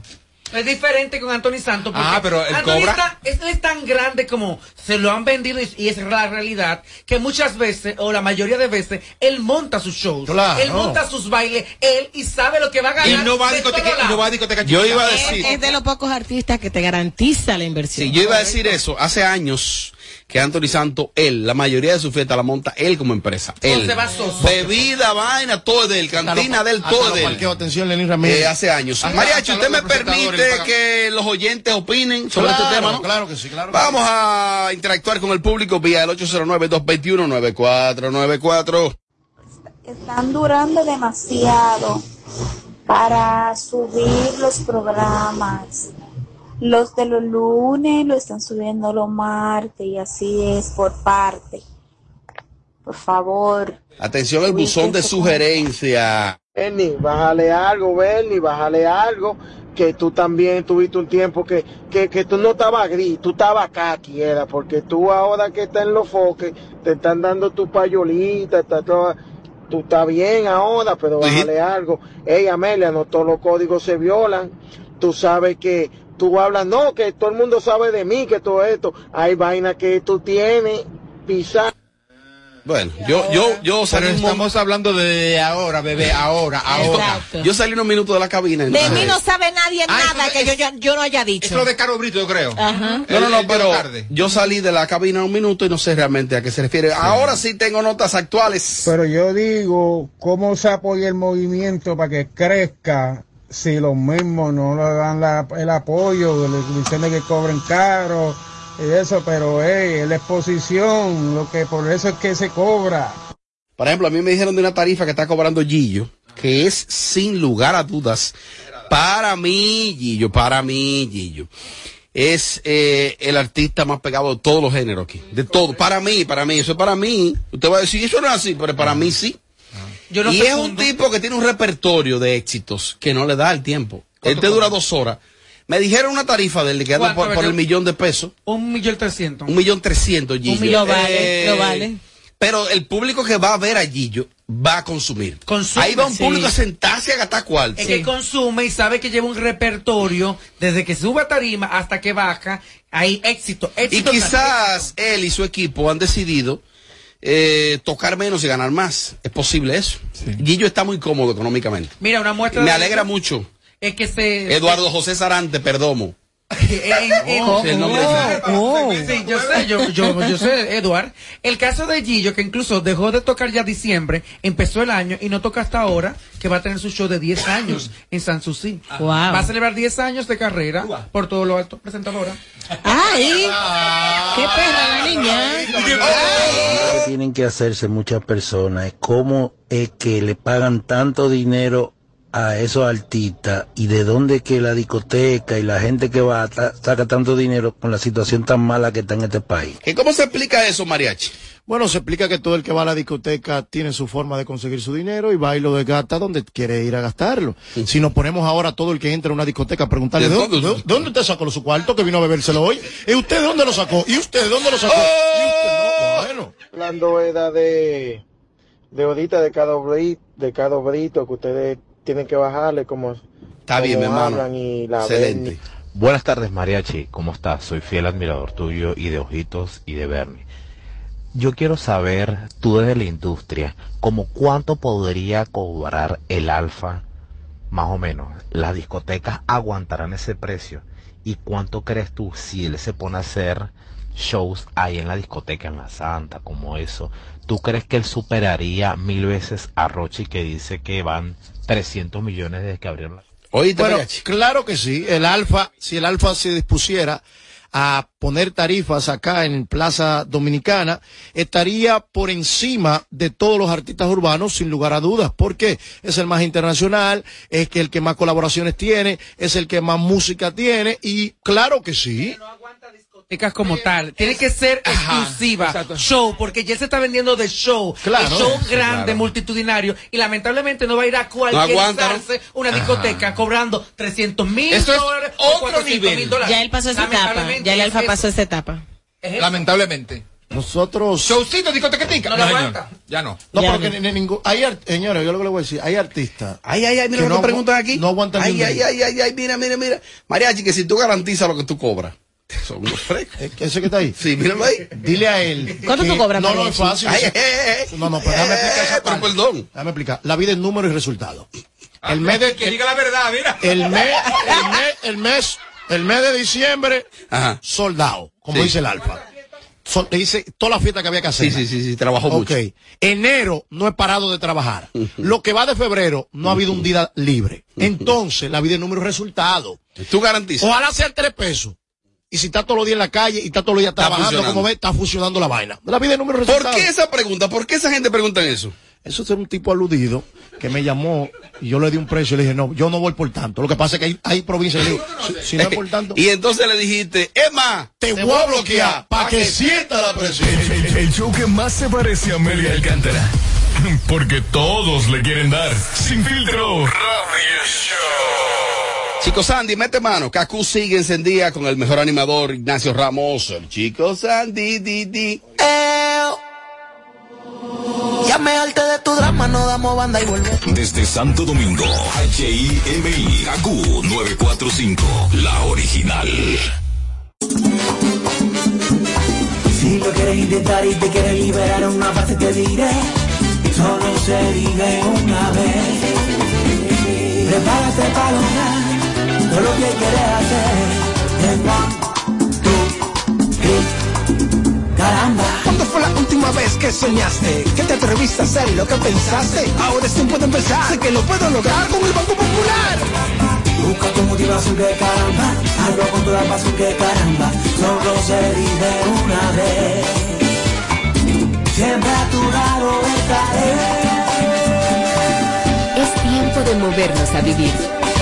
Es diferente con Anthony Santos. porque Ah, pero él Anthony cobra. está- es, es tan grande como se lo han vendido y, y es la realidad que muchas veces, o la mayoría de veces, él monta sus shows. Claro. Él monta sus bailes, él y sabe lo que va a ganar. Y no va a discoteca, y no va a discoteca Yo iba a Es, decir. es de los pocos artistas que te garantiza la inversión. Sí, yo iba a decir eso. Hace años que Anthony Santos, él, la mayoría de su fiesta la monta él como empresa. Él. Entonces va. Bebida, vaina, todo de él. Cantina de él, todo de él. Atención, Lenín Ramírez. Eh, hace años. Hasta- Mariachi, hasta ¿usted me permite que los oyentes opinen sobre Claro, este tema? ¿no? claro que sí, claro que Vamos a interactuar con el público vía el 809-221-9494. están durando demasiado para subir los programas. Los de los lunes lo están subiendo los martes y así es por parte. Por favor. Atención, el buzón de sugerencia. Bernie, bájale algo, Bernie, bájale algo, que tú también tuviste un tiempo que, que, que tú no estabas gris, tú estabas acá, quiera, porque tú ahora que estás en los foques, te están dando tu payolita, está toda- tú estás bien ahora, pero bájale algo. Ey, Amelia, no todos los códigos se violan, tú sabes que tú hablas, no, que todo el mundo sabe de mí, que todo esto, hay vaina que tú tienes, pisar. Bueno, yo, yo, yo Pero salí mo- estamos hablando de ahora, bebé, ahora, ahora. Exacto. yo salí unos minutos de la cabina. De entonces- mí no sabe nadie Ah, nada que es- yo, yo, yo no haya Es dicho. lo de Caro Brito, yo creo. Ajá. No, no, no, pero yo salí de la cabina un minuto y no sé realmente a qué se refiere. Ahora sí tengo notas actuales. Pero yo digo, ¿cómo se apoya el movimiento para que crezca si los mismos no le dan la- el apoyo, le dicen que cobren caro y eso, pero hey, la exposición, lo que por eso es que se cobra. Por ejemplo, a mí me dijeron de una tarifa que está cobrando Gillo, que es sin lugar a dudas, para mí, Gillo, para mí, Gillo, es eh, el artista más pegado de todos los géneros aquí. De todo, para mí, para mí, eso es para mí. Usted va a decir, eso no es así, pero para mí sí. Yo no y es un tipo que tiene un repertorio de éxitos que no le da el tiempo. Este dura dos horas. Me dijeron una tarifa del que anda ¿Cuánto, por, por el millón de pesos. Un millón trescientos. Un millón trescientos, Gillo. millón. Lo vale, Eh, lo vale. Pero el público que va a ver a Gillo va a consumir. Consume, Ahí va un sí. público a sentarse a gastar cuarto. Es que consume y sabe que lleva un repertorio desde que sube a tarima hasta que baja. Hay éxito, Y éxito. quizás él y su equipo han decidido eh, tocar menos y ganar más. Es posible eso. Gillo está muy cómodo económicamente. Mira, una muestra Me de alegra eso mucho. Es que se. Eduardo José Sarante, Perdomo. Oh, yo sé, yo, yo, yo sé, Eduard. El caso de Gillo, que incluso dejó de tocar ya diciembre, empezó el año y no toca hasta ahora, que va a tener su show de 10 años en Sanssouci. Wow. Va a celebrar 10 años de carrera por todo lo alto. Presentadora. ¡Ay! ¡Qué perra la niña! que tienen que hacerse muchas personas es cómo es que le pagan tanto dinero a esos artistas y de dónde que la discoteca y la gente que va ta- saca tanto dinero con la situación tan mala que está en este país. ¿Y cómo se explica eso, Mariachi? Bueno, se explica que todo el que va a la discoteca tiene su forma de conseguir su dinero y va y lo desgasta donde quiere ir a gastarlo. Si nos ponemos ahora todo el que entra a una discoteca a preguntarle, ¿de ¿De dónde, dónde? de dónde usted sacó su cuarto que vino a bebérselo hoy? ¿Y usted de dónde lo sacó? ¿Y usted de dónde lo sacó? ¿Y usted no? Bueno. Hablando era de, de ahorita de cada obrito, de cada obrito que ustedes tienen que bajarle como, Está bien, mi como hermano. hablan y la Excelente. ven. Buenas tardes, Mariachi. ¿Cómo estás? Soy fiel admirador tuyo y de Ojitos y de Bernie. Yo quiero saber, tú desde la industria, como cuánto podría cobrar el alfa, más o menos. Las discotecas aguantarán ese precio. ¿Y cuánto crees tú si él se pone a hacer shows ahí en la discoteca, en la Santa, como eso? ¿Tú crees que él superaría mil veces a Rochi que dice que van 300 millones desde que abrieron la... Bueno, claro que sí. El Alfa, si el Alfa se dispusiera a poner tarifas acá en Plaza Dominicana, estaría por encima de todos los artistas urbanos, sin lugar a dudas. ¿Por qué? Es el más internacional, es que el que más colaboraciones tiene, es el que más música tiene, y claro que sí. Discotecas como tal. Tiene que ser exclusiva. Show, porque ya se está vendiendo de show. Claro. El show grande, claro. multitudinario. Y lamentablemente no va a ir a cualquier ¿no? una discoteca cobrando 300 mil Esto es dólares o otro 400 nivel. mil dólares. Ya él pasó esa etapa. Ya el alfa pasó esa etapa. Lamentablemente. Nosotros. Showcito, discotequetica. No lo señor. aguanta. Ya no. No, Ya porque ni- ni ningún, hay, art- señores, yo lo que le voy a decir, hay artistas. Ay, ay, ay, mira lo que no preguntan aquí. No aguantan ay, ay, ay, ay, ay, mira, mira, mira. Mariachi, que si tú garantizas lo que tú cobras. Son unos frescos. ¿Ese que está ahí? Sí, míralo ahí. Dile a él. ¿Cuánto tú cobras, No, no es fácil. Ay, ay, ay, ay. No, no, pero déjame explicar esa Eh, pero parte. perdón. Déjame explicar. La vida es número y resultado. El mes de, Que diga la verdad, mira. el mes, el mes, el mes, el mes de diciembre, Ajá. soldado, como Sí. dice el Alfa. Sol- le dice toda la fiesta que había que hacer. Sí, sí, sí, sí, trabajó Ok. mucho. Enero no he parado de trabajar. Lo que va de febrero no ha habido un día libre. Entonces, la vida es número y resultado. Tú garantizas. Ojalá sea tres pesos. Y si está todos los días en la calle y está todos los días trabajando, como ves, está funcionando la vaina. La vida es número ¿Por resultado. qué esa pregunta? ¿Por qué esa gente pregunta eso? Eso es un tipo aludido que me llamó y yo le di un precio y le dije, no, yo no voy por tanto. Lo que pasa es que hay, hay provincias que digo, si, si no es por tanto, Y entonces le dijiste, Emma, te voy a bloquear para que sienta la presión. El, el show que más se parece a Amelia Alcántara. Porque todos le quieren dar. Sin filtro. Radio Show. Chico Sandy, mete mano. Kaku sigue encendida con el mejor animador Ignacio Ramos. El Chico Sandy, di, di. Ya me harté de tu drama, no damos banda y volvemos. Desde Santo Domingo, HIMI, AQ 945, la original. Si lo quieres intentar y te quieres liberar una parte te diré Solo se vive una vez Prepárate para lograr todo lo que quieres hacer En one, two, three Caramba fue la última vez que soñaste? Que te atreviste a hacer lo que pensaste. Ahora es tiempo de empezar. Sé que lo puedo lograr con el Banco Popular. Busca tu motivación que caramba, hazlo con toda pasión que caramba, solo se vive una vez. Siempre a tu lado estaré. Es tiempo de movernos a vivir.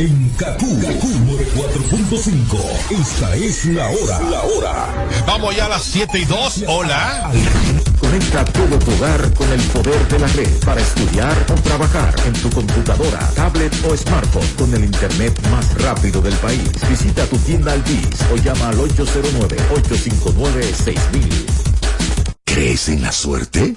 En Kaku, Kaku 4.5. Esta es la hora. La hora. Vamos ya a las 7 y 2. Hola. Conecta todo tu hogar con el poder de la red para estudiar o trabajar en tu computadora, tablet o smartphone con el internet más rápido del país. Visita tu tienda Altis o llama al 809-859-6000. ¿Crees en la suerte?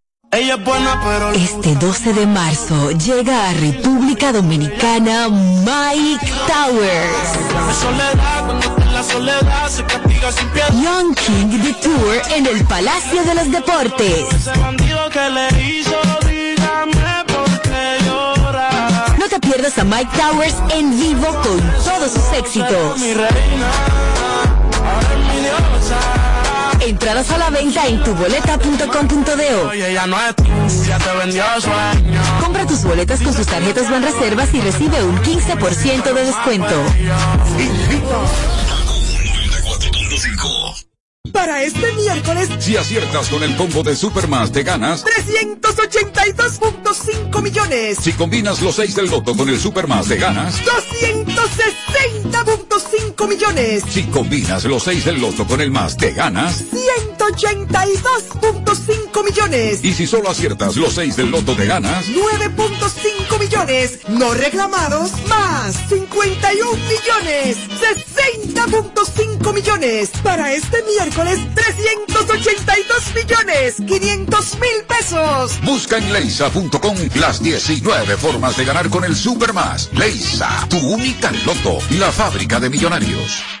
Este 12 de marzo llega a República Dominicana Mike Towers. Young King The Tour en el Palacio de los Deportes. No te pierdas a Mike Towers en vivo con todos sus éxitos. Entradas a la venta en tuboleta.com.do. Oye, ya no es tú, ya te vendió sueño. Compra tus boletas con sus tarjetas Banreservas y recibe un 15% de descuento. Para este miércoles, Si aciertas con el combo de Supermas, te ganas. 382.5 millones. Si combinas los 6 del loto con el Supermas, te ganas. 260.5 millones. Si combinas los 6 del loto con el más, te ganas. 182.5 millones. Y si solo aciertas los 6 del loto, te ganas. 9.5 millones. No reclamados. Más 51 millones. 60.5 millones. Para este miércoles, 382 millones. 500 mil pesos. Busca en leisa.com las 19 formas de ganar con el Supermas. Leisa, tu única loto, la fábrica de millonarios.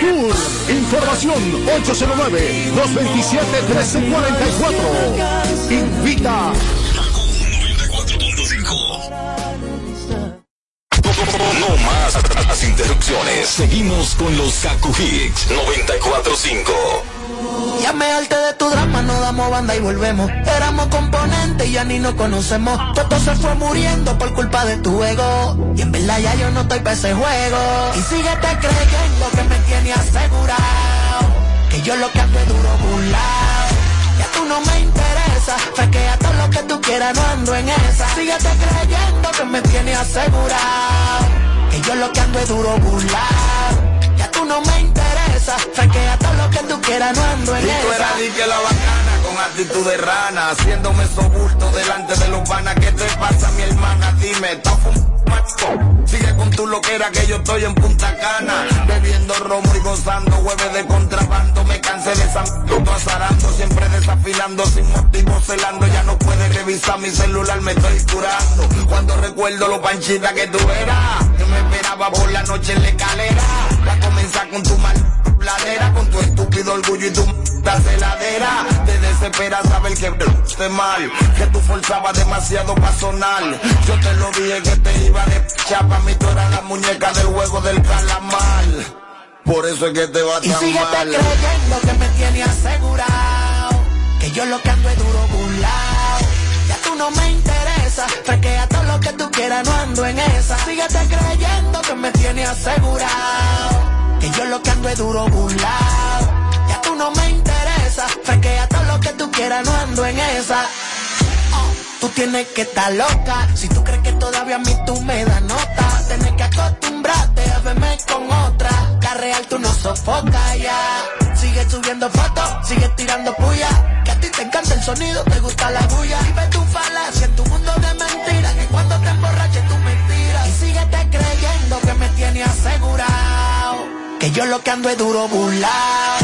tour. Información 809-227-1344. Invita. No más las interrupciones. Seguimos con los Kaku Hicks 945. Ya me harté de tu drama, no damos banda y volvemos. Éramos componentes y ya ni nos conocemos. Todo se fue muriendo por culpa de tu ego. Y en verdad ya yo no estoy para ese juego. Y síguete creyendo que me tiene asegurado. Que yo lo que ando es duro burlado. Ya tú no me interesa. Fresquea todo lo que tú quieras, no ando en esa. Síguete creyendo que me tiene asegurado. Que yo lo que ando es duro burlado. Ya tú no me. Fresquea todo lo que tú quieras, no ando en Y tú eras di que la bacana con actitud de rana, haciéndome sobulto delante de los panas. ¿Qué te pasa, mi hermana? Dime, ¿estás? Sigue con tu loquera que yo estoy en Punta Cana, bebiendo romo y gozando hueves de contrabando. Me cansé de m- azarando, siempre desafinando, sin motivo celando. Ya no puedes revisar mi celular, me estoy curando. Cuando recuerdo lo panchita que tú eras, que me esperaba por la noche en la escalera. Va a comenzar con tu mal ladera con tu estúpido orgullo y tu celadera. Te desespera saber que esté mal, que tú forzabas demasiado pa' sonar. Yo te lo dije que te iba de chapa, mi tú eras la muñeca del juego del calamar. Por eso es que te va Y tan síguete mal. creyendo que me tiene asegurado. Que yo lo que ando es duro burlao. Ya tú no me interesa. Fresquea todo lo que tú quieras, no ando en esa. Síguete creyendo que me tiene asegurado. Que yo lo que ando es duro burlao. Ya tú no me interesa. Fresquea todo lo que tú quieras, no ando en esa. Oh, Tú tienes que estar loca. Si tú crees que todavía a mí tú me das nota, tienes que acostumbrarte a verme con otra. La real tú no sofocas ya. Sigue subiendo fotos, sigue tirando puya. Que a ti te encanta el sonido, te gusta la bulla. Vive tu falacia en tu mundo de mentiras. Que cuando te emborraches tú mentiras. Y síguete creyendo que me tiene asegurado. Que yo lo que ando es duro burlao.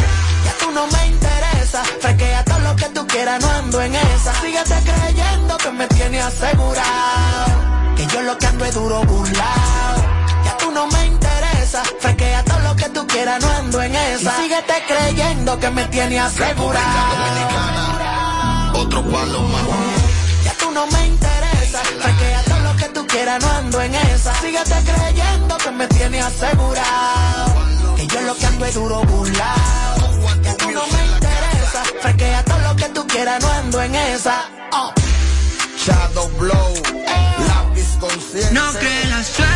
Ya tú no me interesa. Fresquea todo lo que tú quieras, no ando en esa. Síguete creyendo que me tiene asegurado. Que yo lo que ando es duro burlao. Ya tú no me interesa. Fresquea todo lo que tú quieras, no ando en esa. Y síguete creyendo que me tiene asegurado. Otro palo más. Ya tú no me interesa. Fresquea todo lo que tú quieras, no ando en esa. Síguete creyendo que me tiene asegurado. Que yo lo que ando es duro burlao. Ya tú no me interesa. Fresquea todo lo que tú quieras, no ando en esa. Oh. Shadow Blow, lápiz consciente. No creas suerte.